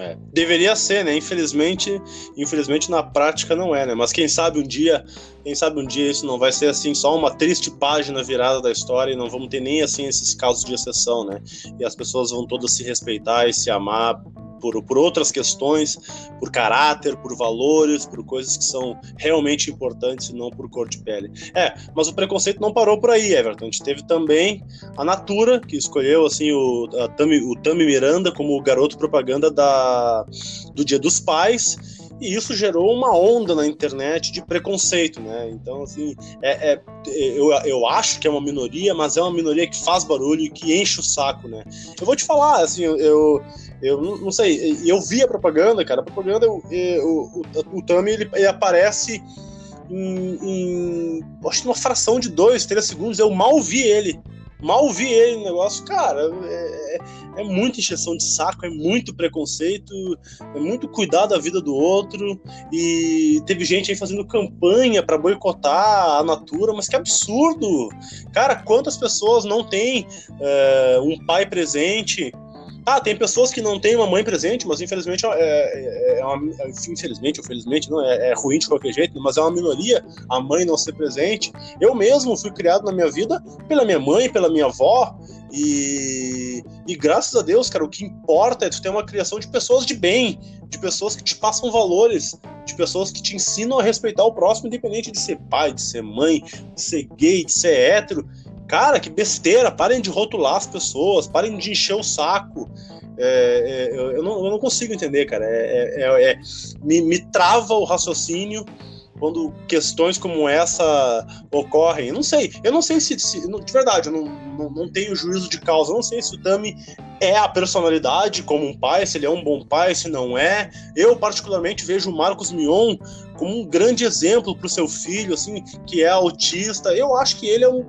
É, deveria ser, né? Infelizmente, infelizmente na prática não é, né? Mas quem sabe um dia, quem sabe um dia isso não vai ser assim só uma triste página virada da história e não vamos ter nem assim esses casos de exceção, né? E as pessoas vão todas se respeitar e se amar por, por outras questões, por caráter, por valores, por coisas que são realmente importantes e não por cor de pele. É, mas o preconceito não parou por aí, Everton. A gente teve também a Natura, que escolheu assim o, Tami, o Tami Miranda como garoto propaganda da, do Dia dos Pais e isso gerou uma onda na internet de preconceito, né? Então, assim, é, é, eu, eu acho que é uma minoria, mas é uma minoria que faz barulho e que enche o saco, né? Eu vou te falar, assim, eu, eu não sei, eu vi a propaganda, cara. A propaganda, eu, eu, o, o Tami ele, ele aparece em, em, acho que uma fração de dois, três segundos. Eu mal vi ele. Mal vi ele no negócio. Cara, é, é, é muita encheção de saco, é muito preconceito, é muito cuidar da vida do outro. E teve gente aí fazendo campanha para boicotar a Natura, mas que absurdo! Cara, quantas pessoas não têm é, um pai presente? Ah, tem pessoas que não têm uma mãe presente, mas infelizmente é, é, é uma, infelizmente ou felizmente não é, é, ruim de qualquer jeito, mas é uma minoria a mãe não ser presente. Eu mesmo fui criado na minha vida pela minha mãe, pela minha avó e, e graças a Deus, cara, o que importa é tu ter uma criação de pessoas de bem, de pessoas que te passam valores, de pessoas que te ensinam a respeitar o próximo, independente de ser pai, de ser mãe, de ser gay, de ser hétero. Cara, que besteira, parem de rotular as pessoas, parem de encher o saco. É, é, eu, não, eu, não, consigo entender, cara. É, é, é, é, me, me trava o raciocínio quando questões como essa ocorrem. Eu não sei, eu não sei se, se de verdade, eu não, não, não, tenho juízo de causa, eu não sei se o Tami é a personalidade como um pai, se ele é um bom pai, se não é. Eu, particularmente, vejo o Marcos Mion como um grande exemplo para o seu filho, assim, que é autista. Eu acho que ele é um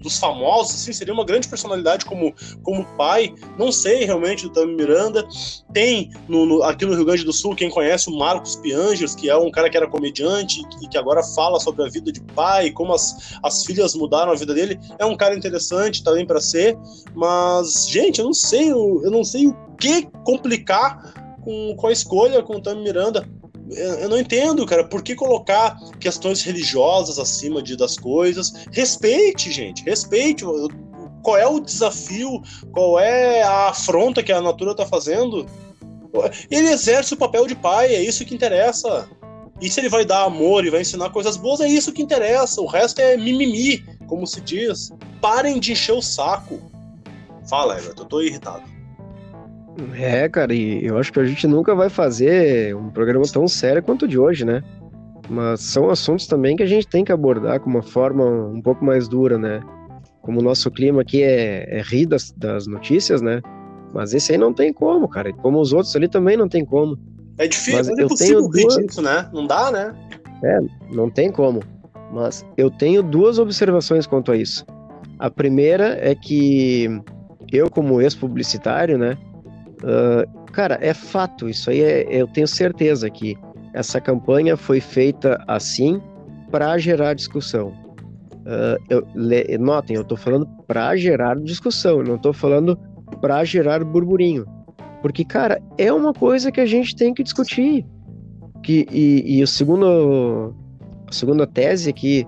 dos famosos, assim, seria uma grande personalidade como, como pai. Não sei realmente do Tami Miranda. Tem no, no, aqui no Rio Grande do Sul quem conhece o Marcos Piangers, que é um cara que era comediante e que agora fala sobre a vida de pai, como as, as filhas mudaram a vida dele. É um cara interessante, tá bem para ser, mas gente, eu não sei, eu, eu não sei o que complicar com, com a escolha com o Tami Miranda eu não entendo, cara, por que colocar questões religiosas acima de, das coisas? Respeite, gente, respeite. Qual é o desafio? Qual é a afronta que a natura tá fazendo? Ele exerce o papel de pai, é isso que interessa. E se ele vai dar amor e vai ensinar coisas boas, é isso que interessa. O resto é mimimi, como se diz. Parem de encher o saco. Fala, Everton, eu tô irritado. É, cara, e eu acho que a gente nunca vai fazer um programa tão sério quanto o de hoje, né? Mas são assuntos também que a gente tem que abordar com uma forma um pouco mais dura, né? Como o nosso clima aqui é, é rir das, das notícias, né? Mas esse aí não tem como, cara. Como os outros ali também não tem como. É difícil, Mas é eu tenho duas... disso, né? Não dá, né? É, não tem como. Mas eu tenho duas observações quanto a isso. A primeira é que eu, como ex-publicitário, né? Uh, cara, é fato, isso aí é, eu tenho certeza que essa campanha foi feita assim para gerar discussão. Uh, eu, le, notem, eu estou falando para gerar discussão, não estou falando para gerar burburinho. Porque, cara, é uma coisa que a gente tem que discutir. Que, e, e o segundo, a segunda tese aqui,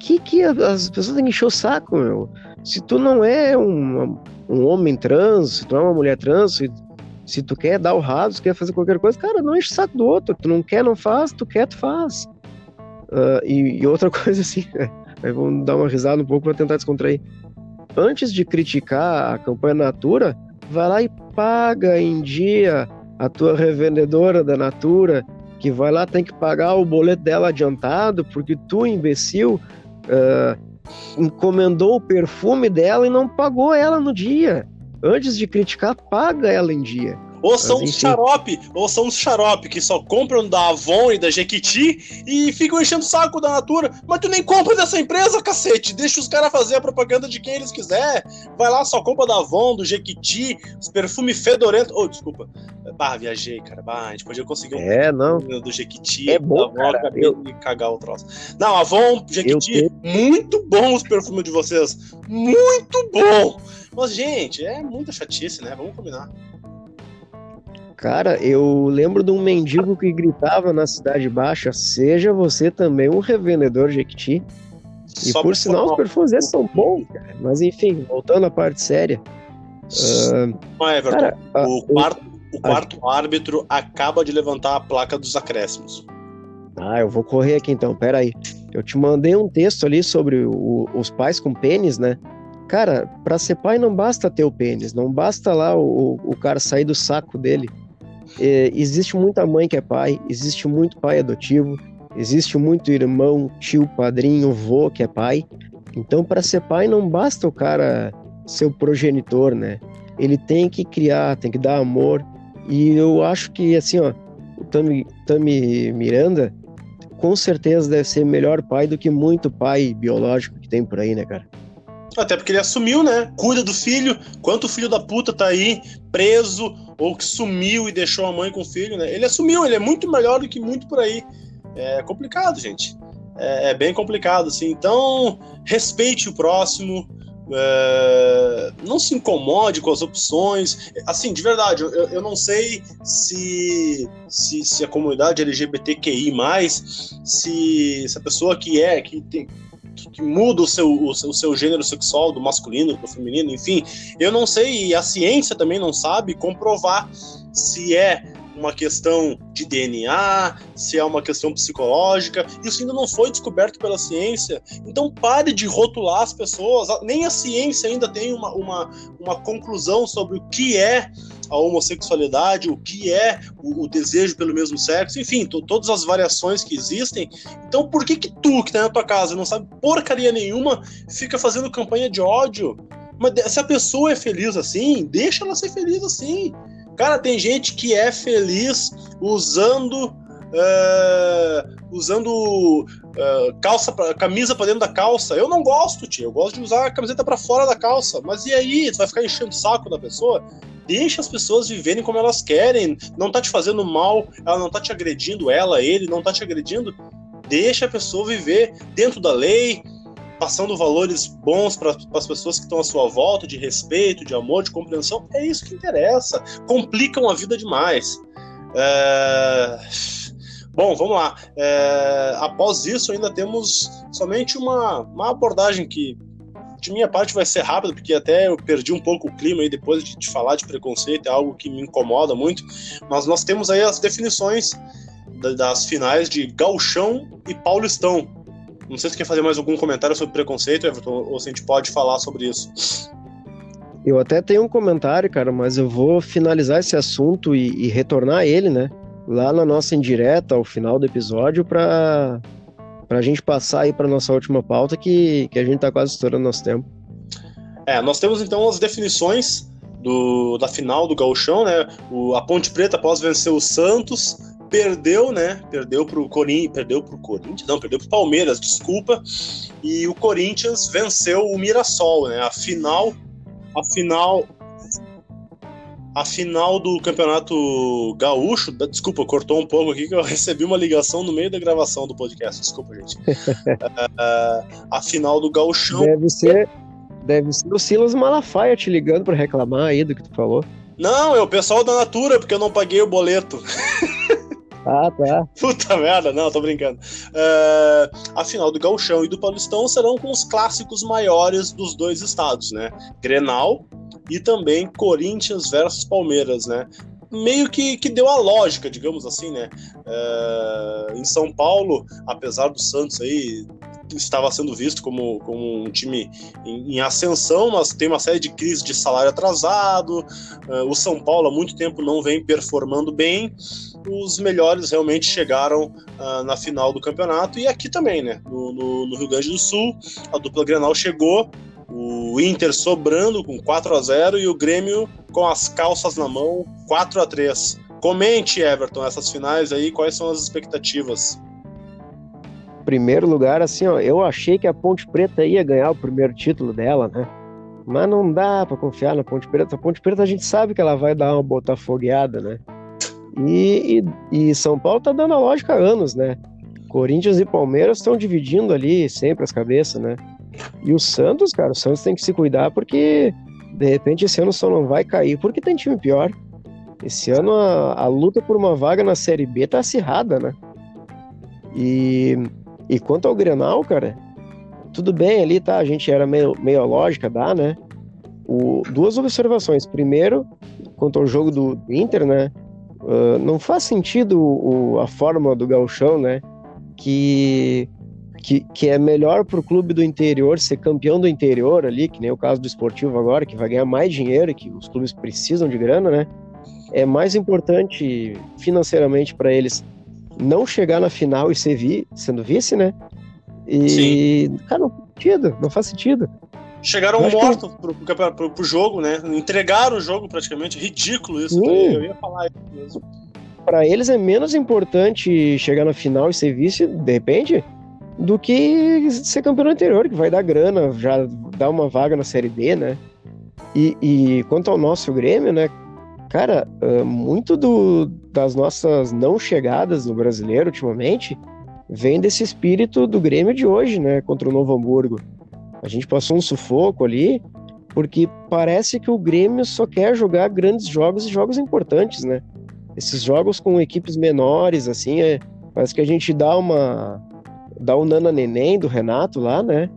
que, que as pessoas têm que encher o saco, meu. Se tu não é um, um homem trans, se tu não é uma mulher trans, se, se tu quer dar o raso, se quer fazer qualquer coisa, cara, não enche o saco do outro. Tu não quer, não faz, tu quer, tu faz. Uh, e, e, outra coisa assim, aí vamos dar uma risada um pouco para tentar descontrair. Antes de criticar a campanha Natura, vai lá e paga em dia a tua revendedora da Natura, que vai lá tem que pagar o boleto dela adiantado, porque tu, imbecil, uh, encomendou o perfume dela e não pagou ela no dia. Antes de criticar, paga ela em dia. Ou são uns xarope, ou são uns xarope que só compram da Avon e da Jequiti e ficam enchendo o saco da Natura. Mas tu nem compra dessa empresa, cacete. Deixa os caras fazer a propaganda de quem eles quiser. Vai lá, só compra da Avon, do Jequiti, os perfumes fedorentos. Oh, desculpa. Bah, viajei, cara. Bah, a gente podia conseguir um é, não. do Jequiti. É bom, da Avon, cara. Eu... de cagar o troço. Não, Avon, Jequiti, muito bom os perfumes de vocês. Muito bom. Mas, gente, é muita chatice, né? Vamos combinar. Cara, eu lembro de um mendigo que gritava na Cidade Baixa: seja você também um revendedor Jequiti. E Só por sinal, os perfumes são bons, cara. Mas enfim, voltando à parte séria. Uh, Everton, cara, o quarto, o quarto a... árbitro acaba de levantar a placa dos acréscimos. Ah, eu vou correr aqui então, peraí. Eu te mandei um texto ali sobre o, os pais com pênis, né? Cara, para ser pai não basta ter o pênis, não basta lá o, o cara sair do saco dele é, existe muita mãe que é pai, existe muito pai adotivo, existe muito irmão, tio, padrinho, vô que é pai. Então, para ser pai, não basta o cara ser o progenitor, né? Ele tem que criar, tem que dar amor. E eu acho que, assim, ó, o Tami, Tami Miranda com certeza deve ser melhor pai do que muito pai biológico que tem por aí, né, cara? Até porque ele assumiu, né? Cuida do filho. Quanto filho da puta tá aí preso ou que sumiu e deixou a mãe com o filho, né? Ele assumiu, ele é muito melhor do que muito por aí. É complicado, gente. É, é bem complicado, assim. Então, respeite o próximo. É, não se incomode com as opções. Assim, de verdade, eu, eu não sei se, se, se a comunidade LGBTQI, se, se a pessoa que é, que tem, que muda o seu, o seu, o seu gênero sexual do masculino para o feminino, enfim. Eu não sei, e a ciência também não sabe comprovar se é uma questão de DNA, se é uma questão psicológica. Isso ainda não foi descoberto pela ciência. Então pare de rotular as pessoas. Nem a ciência ainda tem uma, uma, uma conclusão sobre o que é a homossexualidade, o que é o, o desejo pelo mesmo sexo, enfim, todas as variações que existem. Então, por que que tu, que tá na tua casa, não sabe porcaria nenhuma, fica fazendo campanha de ódio? Mas se a pessoa é feliz assim, deixa ela ser feliz assim. Cara, tem gente que é feliz usando Uh, usando uh, calça pra, camisa para dentro da calça. Eu não gosto, tio. Eu gosto de usar a camiseta para fora da calça. Mas e aí? Tu vai ficar enchendo o saco da pessoa? Deixa as pessoas viverem como elas querem. Não tá te fazendo mal, ela não tá te agredindo, ela, ele, não tá te agredindo. Deixa a pessoa viver dentro da lei, passando valores bons para as pessoas que estão à sua volta, de respeito, de amor, de compreensão. É isso que interessa. Complicam a vida demais. É... Bom, vamos lá. É... Após isso, ainda temos somente uma, uma abordagem que de minha parte vai ser rápido, porque até eu perdi um pouco o clima aí depois de, de falar de preconceito, é algo que me incomoda muito. Mas nós temos aí as definições das finais de Galchão e Paulistão. Não sei se quer fazer mais algum comentário sobre preconceito, Everton, ou se a gente pode falar sobre isso. Eu até tenho um comentário, cara, mas eu vou finalizar esse assunto e, e retornar a ele, né? Lá na nossa indireta, ao final do episódio, para a gente passar aí para nossa última pauta, que, que a gente está quase estourando nosso tempo. É, nós temos então as definições do, da final do Gauchão, né? O, a Ponte Preta, após vencer o Santos, perdeu, né? Perdeu pro Corinthians, perdeu pro Corinthians, não, perdeu pro Palmeiras, desculpa. E o Corinthians venceu o Mirassol, né? A final, a final, a final do Campeonato Gaúcho, desculpa, cortou um pouco aqui que eu recebi uma ligação no meio da gravação do podcast, desculpa, gente. uh, a final do Gaúchão. Deve ser, deve ser o Silas Malafaia te ligando para reclamar aí do que tu falou. Não, é o pessoal da Natura, porque eu não paguei o boleto. Ah, tá. Puta merda, não, tô brincando. Uh, a final do Gauchão e do Paulistão serão com os clássicos maiores dos dois estados, né? Grenal e também Corinthians versus Palmeiras, né? meio que, que deu a lógica, digamos assim, né? É, em São Paulo, apesar do Santos aí estava sendo visto como, como um time em, em, ascensão, mas tem uma série de crises de salário atrasado. Uh, o São Paulo há muito tempo não vem performando bem. Os melhores realmente chegaram uh, na final do campeonato e aqui também, né? No, no, no Rio Grande do Sul, a dupla Grenal chegou, o Inter sobrando com 4 a 0 e o Grêmio com as calças na mão, 4 a 3 Comente, Everton, essas finais aí, quais são as expectativas? Primeiro lugar, assim, ó, eu achei que a Ponte Preta ia ganhar o primeiro título dela, né? Mas não dá para confiar na Ponte Preta. A Ponte Preta a gente sabe que ela vai dar uma botafogueada, né? E, e, e São Paulo tá dando a lógica há anos, né? Corinthians e Palmeiras estão dividindo ali sempre as cabeças, né? E o Santos, cara, o Santos tem que se cuidar porque de repente esse ano só não vai cair porque tem time pior. Esse ano a, a luta por uma vaga na Série B tá acirrada, né? E e quanto ao Grenal, cara, tudo bem ali, tá? A gente era meio, meio lógica, dá, né? O, duas observações. Primeiro, quanto ao jogo do, Inter, né? Uh, não faz sentido o, a forma do gauchão, né? Que, que, que é melhor para o clube do interior ser campeão do interior ali, que nem o caso do esportivo agora, que vai ganhar mais dinheiro que os clubes precisam de grana, né? É mais importante financeiramente para eles não chegar na final e ser vi, sendo vice, né? E, Sim. cara, não faz sentido, não faz sentido. Chegaram mortos que... pro, pro, pro, pro, jogo, né? Entregaram o jogo praticamente. Ridículo isso. Eu ia falar isso mesmo. Pra eles é menos importante chegar na final e ser vice, de repente, do que ser campeão anterior, que vai dar grana, já dá uma vaga na Série D, né? E, e quanto ao nosso Grêmio, né? Cara, uh, muito do, das nossas não chegadas no brasileiro ultimamente vem desse espírito do Grêmio de hoje, né? Contra o Novo Hamburgo. A gente passou um sufoco ali, porque parece que o Grêmio só quer jogar grandes jogos e jogos importantes, né? Esses jogos com equipes menores, assim, é, parece que a gente dá uma. dá o um nana neném do Renato lá, né?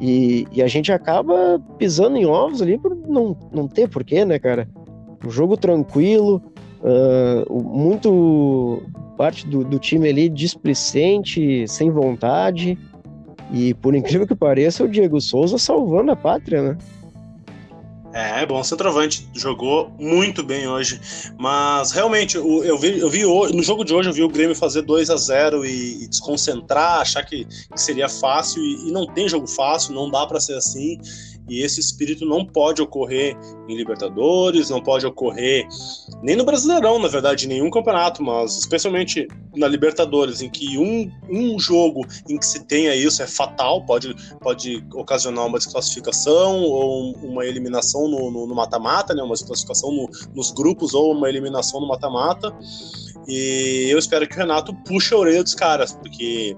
E, e, a gente acaba pisando em ovos ali por não, não ter porquê, né, cara? um jogo tranquilo, uh, muito parte do, do, time ali displicente, sem vontade. E por incrível que pareça, o Diego Souza salvando a pátria, né? É, bom centroavante, jogou muito bem hoje. Mas realmente, eu vi, eu vi no jogo de hoje, eu vi o Grêmio fazer 2 a 0 e, e desconcentrar, achar que, que seria fácil, e, e, não tem jogo fácil, não dá para ser assim e esse espírito não pode ocorrer em Libertadores, não pode ocorrer nem no Brasileirão, na verdade, em nenhum campeonato, mas especialmente na Libertadores, em que um, um jogo em que se tenha isso é fatal, pode, pode ocasionar uma desclassificação ou uma eliminação no mata-mata, né, uma desclassificação no, nos grupos ou uma eliminação no mata-mata. E eu espero que o Renato puxe a orelha dos caras, porque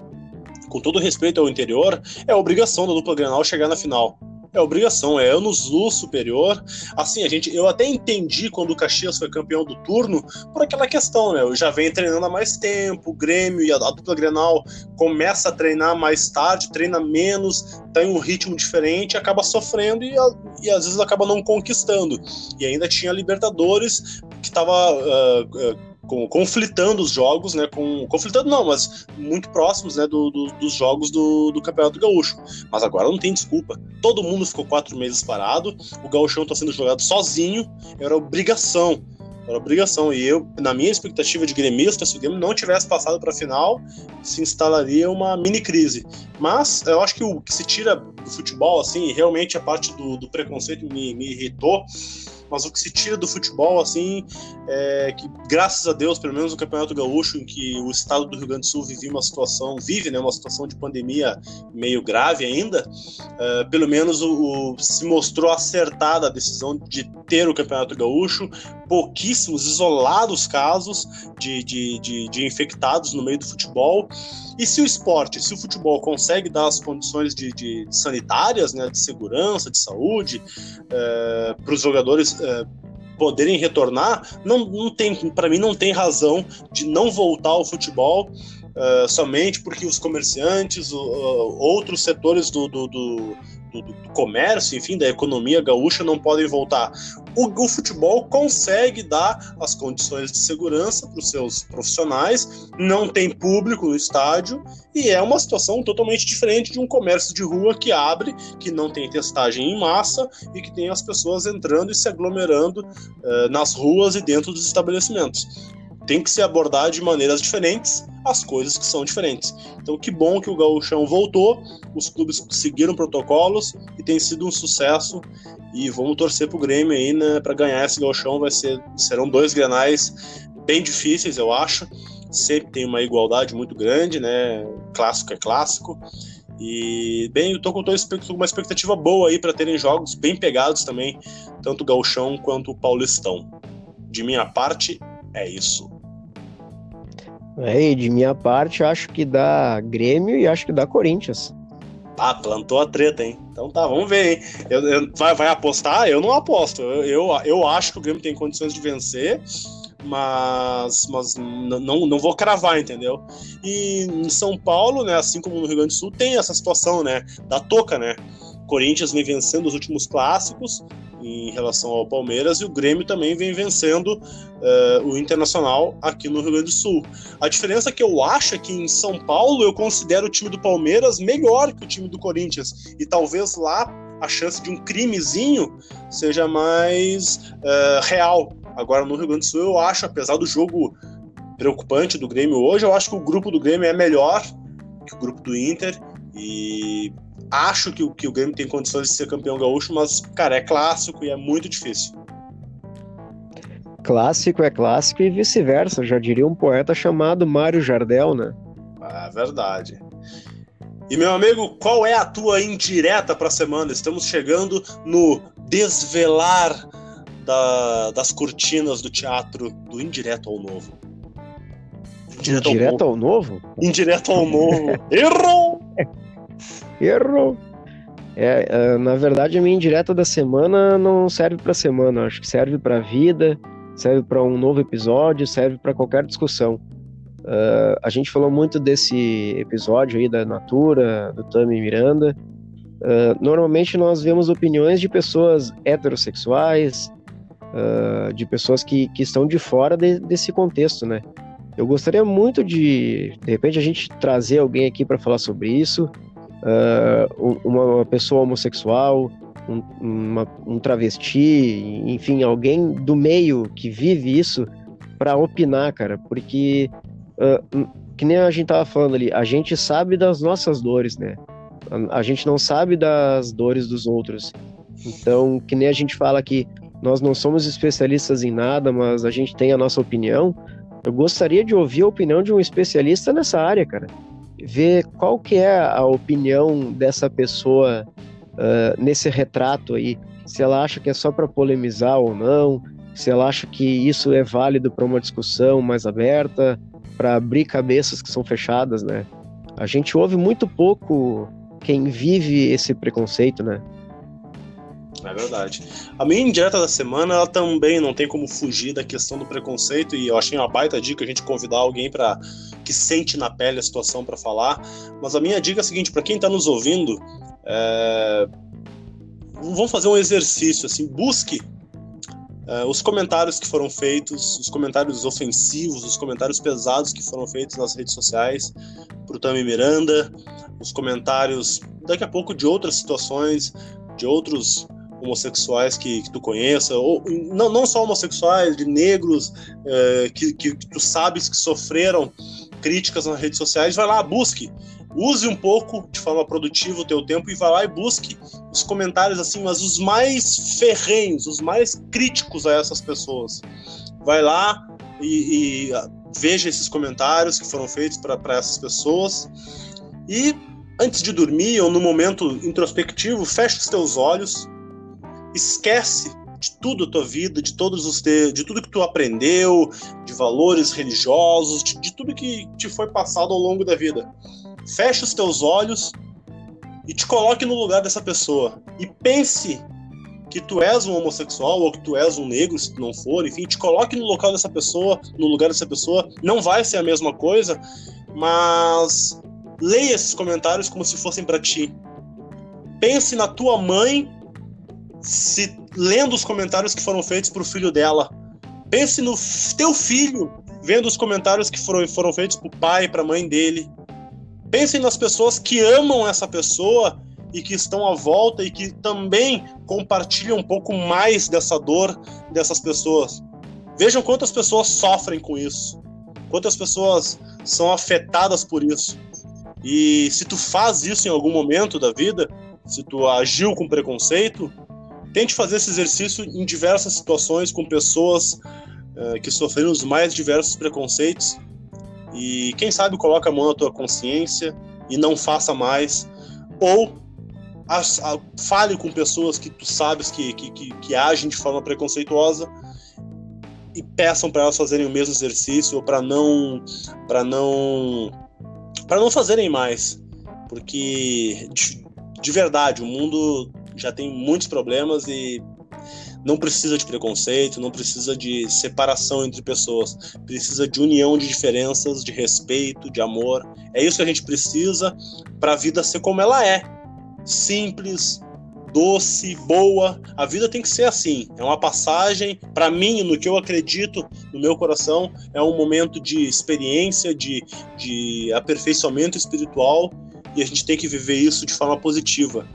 com todo respeito ao interior, é obrigação da dupla Grenal chegar na final. É obrigação, é anos luz superior. Assim, a gente, eu até entendi quando o Caxias foi campeão do turno por aquela questão, né? Eu já venho treinando há mais tempo, o Grêmio e a, a dupla Grenal começa a treinar mais tarde, treina menos, tem um ritmo diferente, acaba sofrendo e, a, e às vezes acaba não conquistando. E ainda tinha Libertadores que estava uh, uh, com, conflitando os jogos, né? Com, conflitando não, mas muito próximos, né? Do, do, dos jogos do, do Campeonato Gaúcho. Mas agora não tem desculpa. Todo mundo ficou quatro meses parado. O Gaúchão está sendo jogado sozinho. Era obrigação. Era obrigação. E eu, na minha expectativa de gremista, se o Grêmio não tivesse passado para a final, se instalaria uma mini crise. Mas eu acho que o que se tira do futebol, assim, realmente a parte do, do preconceito me, me irritou mas o que se tira do futebol, assim, é que graças a Deus, pelo menos no Campeonato Gaúcho, em que o estado do Rio Grande do Sul vive uma situação, vive, né, uma situação de pandemia meio grave ainda, é, pelo menos o, o, se mostrou acertada a decisão de ter o Campeonato Gaúcho, pouquíssimos, isolados casos de, de, de, de infectados no meio do futebol, e se o esporte, se o futebol consegue dar as condições de, de sanitárias, né, de segurança, de saúde, é, para os jogadores é, poderem retornar, não, não tem, para mim não tem razão de não voltar ao futebol uh, somente porque os comerciantes, uh, outros setores do, do, do, do, comércio, enfim, da economia gaúcha não podem voltar. O, o futebol consegue dar as condições de segurança para os seus profissionais, não tem público no estádio e é uma situação totalmente diferente de um comércio de rua que abre, que não tem testagem em massa e que tem as pessoas entrando e se aglomerando uh, nas ruas e dentro dos estabelecimentos tem que se abordar de maneiras diferentes as coisas que são diferentes. Então, que bom que o Gauchão voltou, os clubes seguiram protocolos e tem sido um sucesso. E vamos torcer pro Grêmio aí, né, para ganhar esse Gauchão. Vai ser, serão dois granais bem difíceis, eu acho. Sempre tem uma igualdade muito grande, né? Clássico é clássico. E, bem, eu tô com uma expectativa boa aí para terem jogos bem pegados também, tanto o Gauchão quanto o Paulistão. De minha parte, é isso. É, de minha parte, acho que dá Grêmio e acho que dá Corinthians. Ah, plantou a treta, hein? Então tá, vamos ver, hein? Eu, eu, vai, vai apostar? Eu não aposto. Eu, eu, eu, acho que o Grêmio tem condições de vencer, mas, mas não, não vou cravar, entendeu? E em São Paulo, né, assim como no Rio Grande do Sul, tem essa situação, né, da toca, né? Corinthians vem vencendo os últimos clássicos, em relação ao Palmeiras e o Grêmio também vem vencendo uh, o Internacional aqui no Rio Grande do Sul. A diferença que eu acho é que em São Paulo eu considero o time do Palmeiras melhor que o time do Corinthians e talvez lá a chance de um crimezinho seja mais uh, real. Agora no Rio Grande do Sul eu acho, apesar do jogo preocupante do Grêmio hoje, eu acho que o grupo do Grêmio é melhor que o grupo do Inter e acho que, que o Grêmio tem condições de ser campeão gaúcho, mas, cara, é clássico e é muito difícil. Clássico é clássico e vice-versa, já diria um poeta chamado Mário Jardel, né? Ah, verdade. E meu amigo, qual é a tua indireta para a semana? Estamos chegando no desvelar da, das cortinas do teatro do Indireto ao Novo. Indireto, Indireto ao, novo? ao Novo? Indireto ao Novo. Errou! Errou! É, é, na verdade, a minha indireta da semana não serve para semana, acho que serve para vida, serve para um novo episódio, serve para qualquer discussão. Uh, a gente falou muito desse episódio aí da Natura, do Tami Miranda. Uh, normalmente nós vemos opiniões de pessoas heterossexuais, uh, de pessoas que, que estão de fora de, desse contexto, né? Eu gostaria muito de, de repente, a gente trazer alguém aqui para falar sobre isso, uh, uma pessoa homossexual, um, uma, um travesti, enfim, alguém do meio que vive isso para opinar, cara, porque uh, que nem a gente tava falando ali, a gente sabe das nossas dores, né? A, a gente não sabe das dores dos outros. Então, que nem a gente fala que nós não somos especialistas em nada, mas a gente tem a nossa opinião. Eu gostaria de ouvir a opinião de um especialista nessa área, cara ver qual que é a opinião dessa pessoa uh, nesse retrato aí. Se ela acha que é só para polemizar ou não, se ela acha que isso é válido para uma discussão mais aberta, para abrir cabeças que são fechadas, né? A gente ouve muito pouco quem vive esse preconceito, né? É verdade. A minha indireta da semana, ela também não tem como fugir da questão do preconceito e eu achei uma baita dica a gente convidar alguém para que sente na pele a situação para falar. Mas a minha dica é a seguinte, para quem está nos ouvindo, é... vamos fazer um exercício assim, busque é, os comentários que foram feitos, os comentários ofensivos, os comentários pesados que foram feitos nas redes sociais para o Tami Miranda, os comentários daqui a pouco de outras situações, de outros homossexuais que, que tu conheça, ou não, não só homossexuais, de negros é, que, que, que, tu sabes que sofreram críticas nas redes sociais, vai lá, busque. Use um pouco de forma produtiva o teu tempo e vai lá e busque os comentários assim, mas os mais ferrenhos, os mais críticos a essas pessoas. Vai lá e, e veja esses comentários que foram feitos para essas pessoas e antes de dormir ou no momento introspectivo, feche os teus olhos, esquece de tudo a tua vida, de todos os te... de tudo que tu aprendeu, de valores religiosos, de, de tudo que te foi passado ao longo da vida. Feche os teus olhos e te coloque no lugar dessa pessoa e pense que tu és um homossexual ou que tu és um negro, se tu não for, enfim, te coloque no local dessa pessoa, no lugar dessa pessoa, não vai ser a mesma coisa mas leia esses comentários como se fossem para ti. Pense na tua mãe se lendo os comentários que foram feitos pro filho dela. Pense no teu filho vendo os comentários que foram, foram feitos pro pai pra mãe dele. Pense nas pessoas que amam essa pessoa e que estão à volta e que também compartilham um pouco mais dessa dor dessas pessoas. Vejam quantas pessoas sofrem com isso, quantas pessoas são afetadas por isso. E se tu faz isso em algum momento da vida, se tu agiu com preconceito, tente fazer esse exercício em diversas situações com pessoas uh, que sofreram os mais diversos preconceitos. E quem sabe coloca a mão na tua consciência e não faça mais. Ou a, a, fale com pessoas que tu sabes que, que, que, que agem de forma preconceituosa e peçam para elas fazerem o mesmo exercício ou para não para não para não fazerem mais porque de, de, verdade o mundo já tem muitos problemas e não precisa de preconceito, não precisa de separação entre pessoas, precisa de união de diferenças, de respeito, de amor. É isso que a gente precisa para a vida ser como ela é, simples, doce, boa. A vida tem que ser assim. É uma passagem, para mim, no que eu acredito, no meu coração, é um momento de experiência, de, de aperfeiçoamento espiritual e a gente tem que viver isso de forma positiva.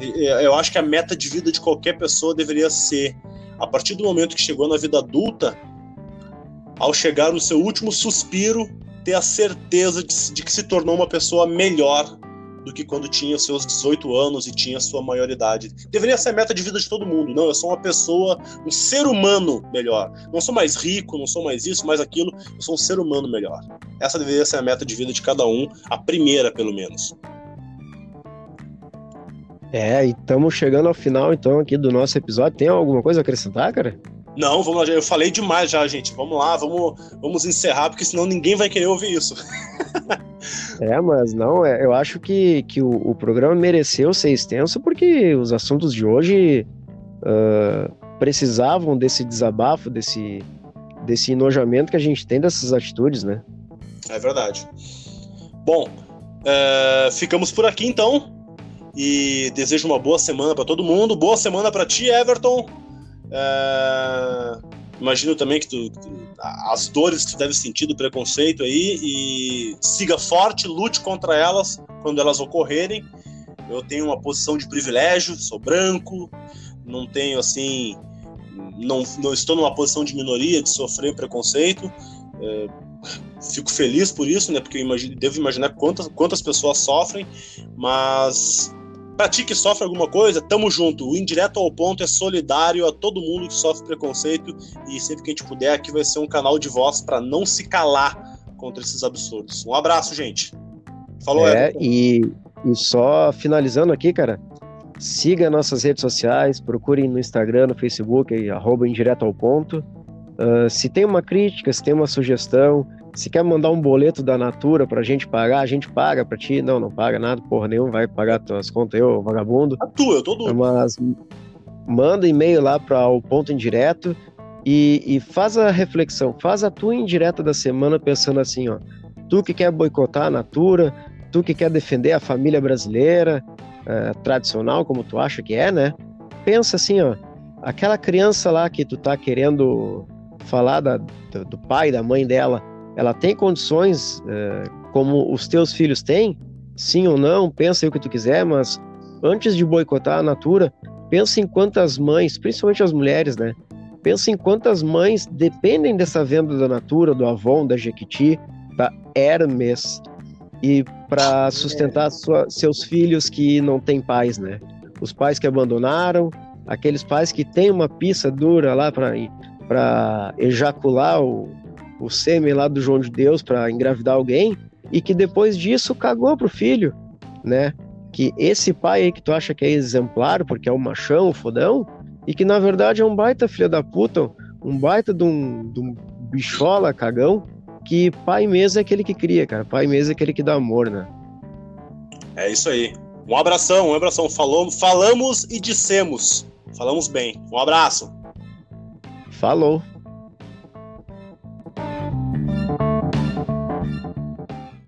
Eu acho que a meta de vida de qualquer pessoa deveria ser, a partir do momento que chegou na vida adulta, ao chegar no seu último suspiro, ter a certeza de, de que se tornou uma pessoa melhor do que quando tinha seus 18 anos e tinha sua maioridade. Deveria ser a meta de vida de todo mundo. Não, eu sou uma pessoa, um ser humano melhor. Não sou mais rico, não sou mais isso, mais aquilo. Eu sou um ser humano melhor. Essa deveria ser a meta de vida de cada um, a primeira, pelo menos. É, e estamos chegando ao final, então, aqui do nosso episódio. Tem alguma coisa a acrescentar, cara? Não, vamos lá, eu falei demais já, gente. Vamos lá, vamos, vamos encerrar, porque senão ninguém vai querer ouvir isso. é, mas não, é, eu acho que, que o, o, programa mereceu ser extenso porque os assuntos de hoje uh, precisavam desse desabafo, desse, desse enojamento que a gente tem dessas atitudes, né? É verdade. Bom, uh, ficamos por aqui então. E desejo uma boa semana para todo mundo. Boa semana para ti, Everton. É, imagino também que tu, as dores que tu deve sentir do preconceito aí e siga forte, lute contra elas quando elas ocorrerem. Eu tenho uma posição de privilégio, sou branco, não tenho assim, não, não estou numa posição de minoria de sofrer preconceito. É, fico feliz por isso, né? Porque eu imagino, devo imaginar quantas, quantas pessoas sofrem, mas Pra ti que sofre alguma coisa, tamo junto. O Indireto ao Ponto é solidário a todo mundo que sofre preconceito e sempre que a gente puder, aqui vai ser um canal de voz para não se calar contra esses absurdos. Um abraço, gente. Falou, É, e, e só finalizando aqui, cara, siga nossas redes sociais, procurem no Instagram, no Facebook, aí, arroba Indireto ao Ponto. Uh, se tem uma crítica, se tem uma sugestão, se quer mandar um boleto da Natura pra gente pagar, a gente paga pra ti. Não, não paga nada, porra nenhuma, vai pagar tuas contas eu, vagabundo. A tua, eu tô doido. Mas manda e-mail lá para o ponto indireto e, e faz a reflexão, faz a tua indireta da semana pensando assim, ó. Tu que quer boicotar a Natura, tu que quer defender a família brasileira, é, tradicional, como tu acha que é, né? Pensa assim, ó. Aquela criança lá que tu tá querendo falar da, do, do pai, da mãe dela, ela tem condições é, como os teus filhos têm, sim ou não, pensa aí o que tu quiser, mas antes de boicotar a Natura, pensa em quantas mães, principalmente as mulheres, né? Pensa em quantas mães dependem dessa venda da Natura, do Avon, da Jequiti, da Hermes, e para sustentar sua, seus filhos que não têm pais, né? Os pais que abandonaram, aqueles pais que têm uma pista dura lá para ejacular o, o sêmen lá do João de Deus para engravidar alguém e que depois disso cagou pro filho, né? Que esse pai aí que tu acha que é exemplar porque é um machão, um fodão, e que na verdade é um baita filho da puta, um baita de um, de um bichola, cagão, que pai mesmo é aquele que cria, cara. Pai mesmo é aquele que dá amor, né? É isso aí. Um abração, um abração. Falou, falamos e dissemos. Falamos bem. Um abraço. Falou.